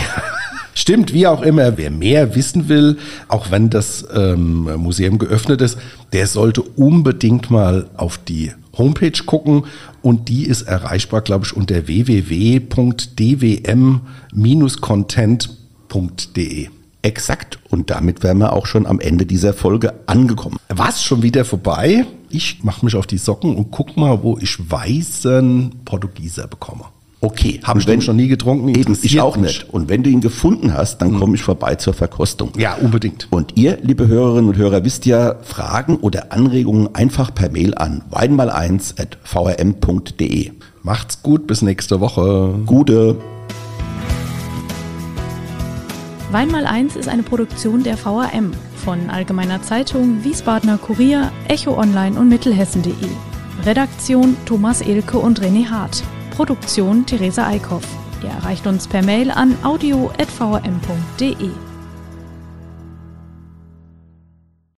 Stimmt, wie auch immer, wer mehr wissen will, auch wenn das ähm, Museum geöffnet ist, der sollte unbedingt mal auf die Homepage gucken und die ist erreichbar, glaube ich, unter www.dwm-content.de. Exakt. Und damit wären wir auch schon am Ende dieser Folge angekommen. Was schon wieder vorbei? Ich mache mich auf die Socken und guck mal, wo ich weißen Portugieser bekomme. Okay, habe ich den schon nie getrunken? Eben, ich auch nicht. Und wenn du ihn gefunden hast, dann mhm. komme ich vorbei zur Verkostung. Ja, unbedingt. Und ihr, liebe Hörerinnen und Hörer, wisst ja, Fragen oder Anregungen einfach per Mail an weinmal1.vrm.de. Macht's gut, bis nächste Woche. Gute. Weinmal 1 ist eine Produktion der VRM von Allgemeiner Zeitung, Wiesbadener Kurier, Echo Online und Mittelhessen.de. Redaktion Thomas Elke und René Hart. Produktion Theresa Eickhoff. Ihr erreicht uns per Mail an audio.vrm.de.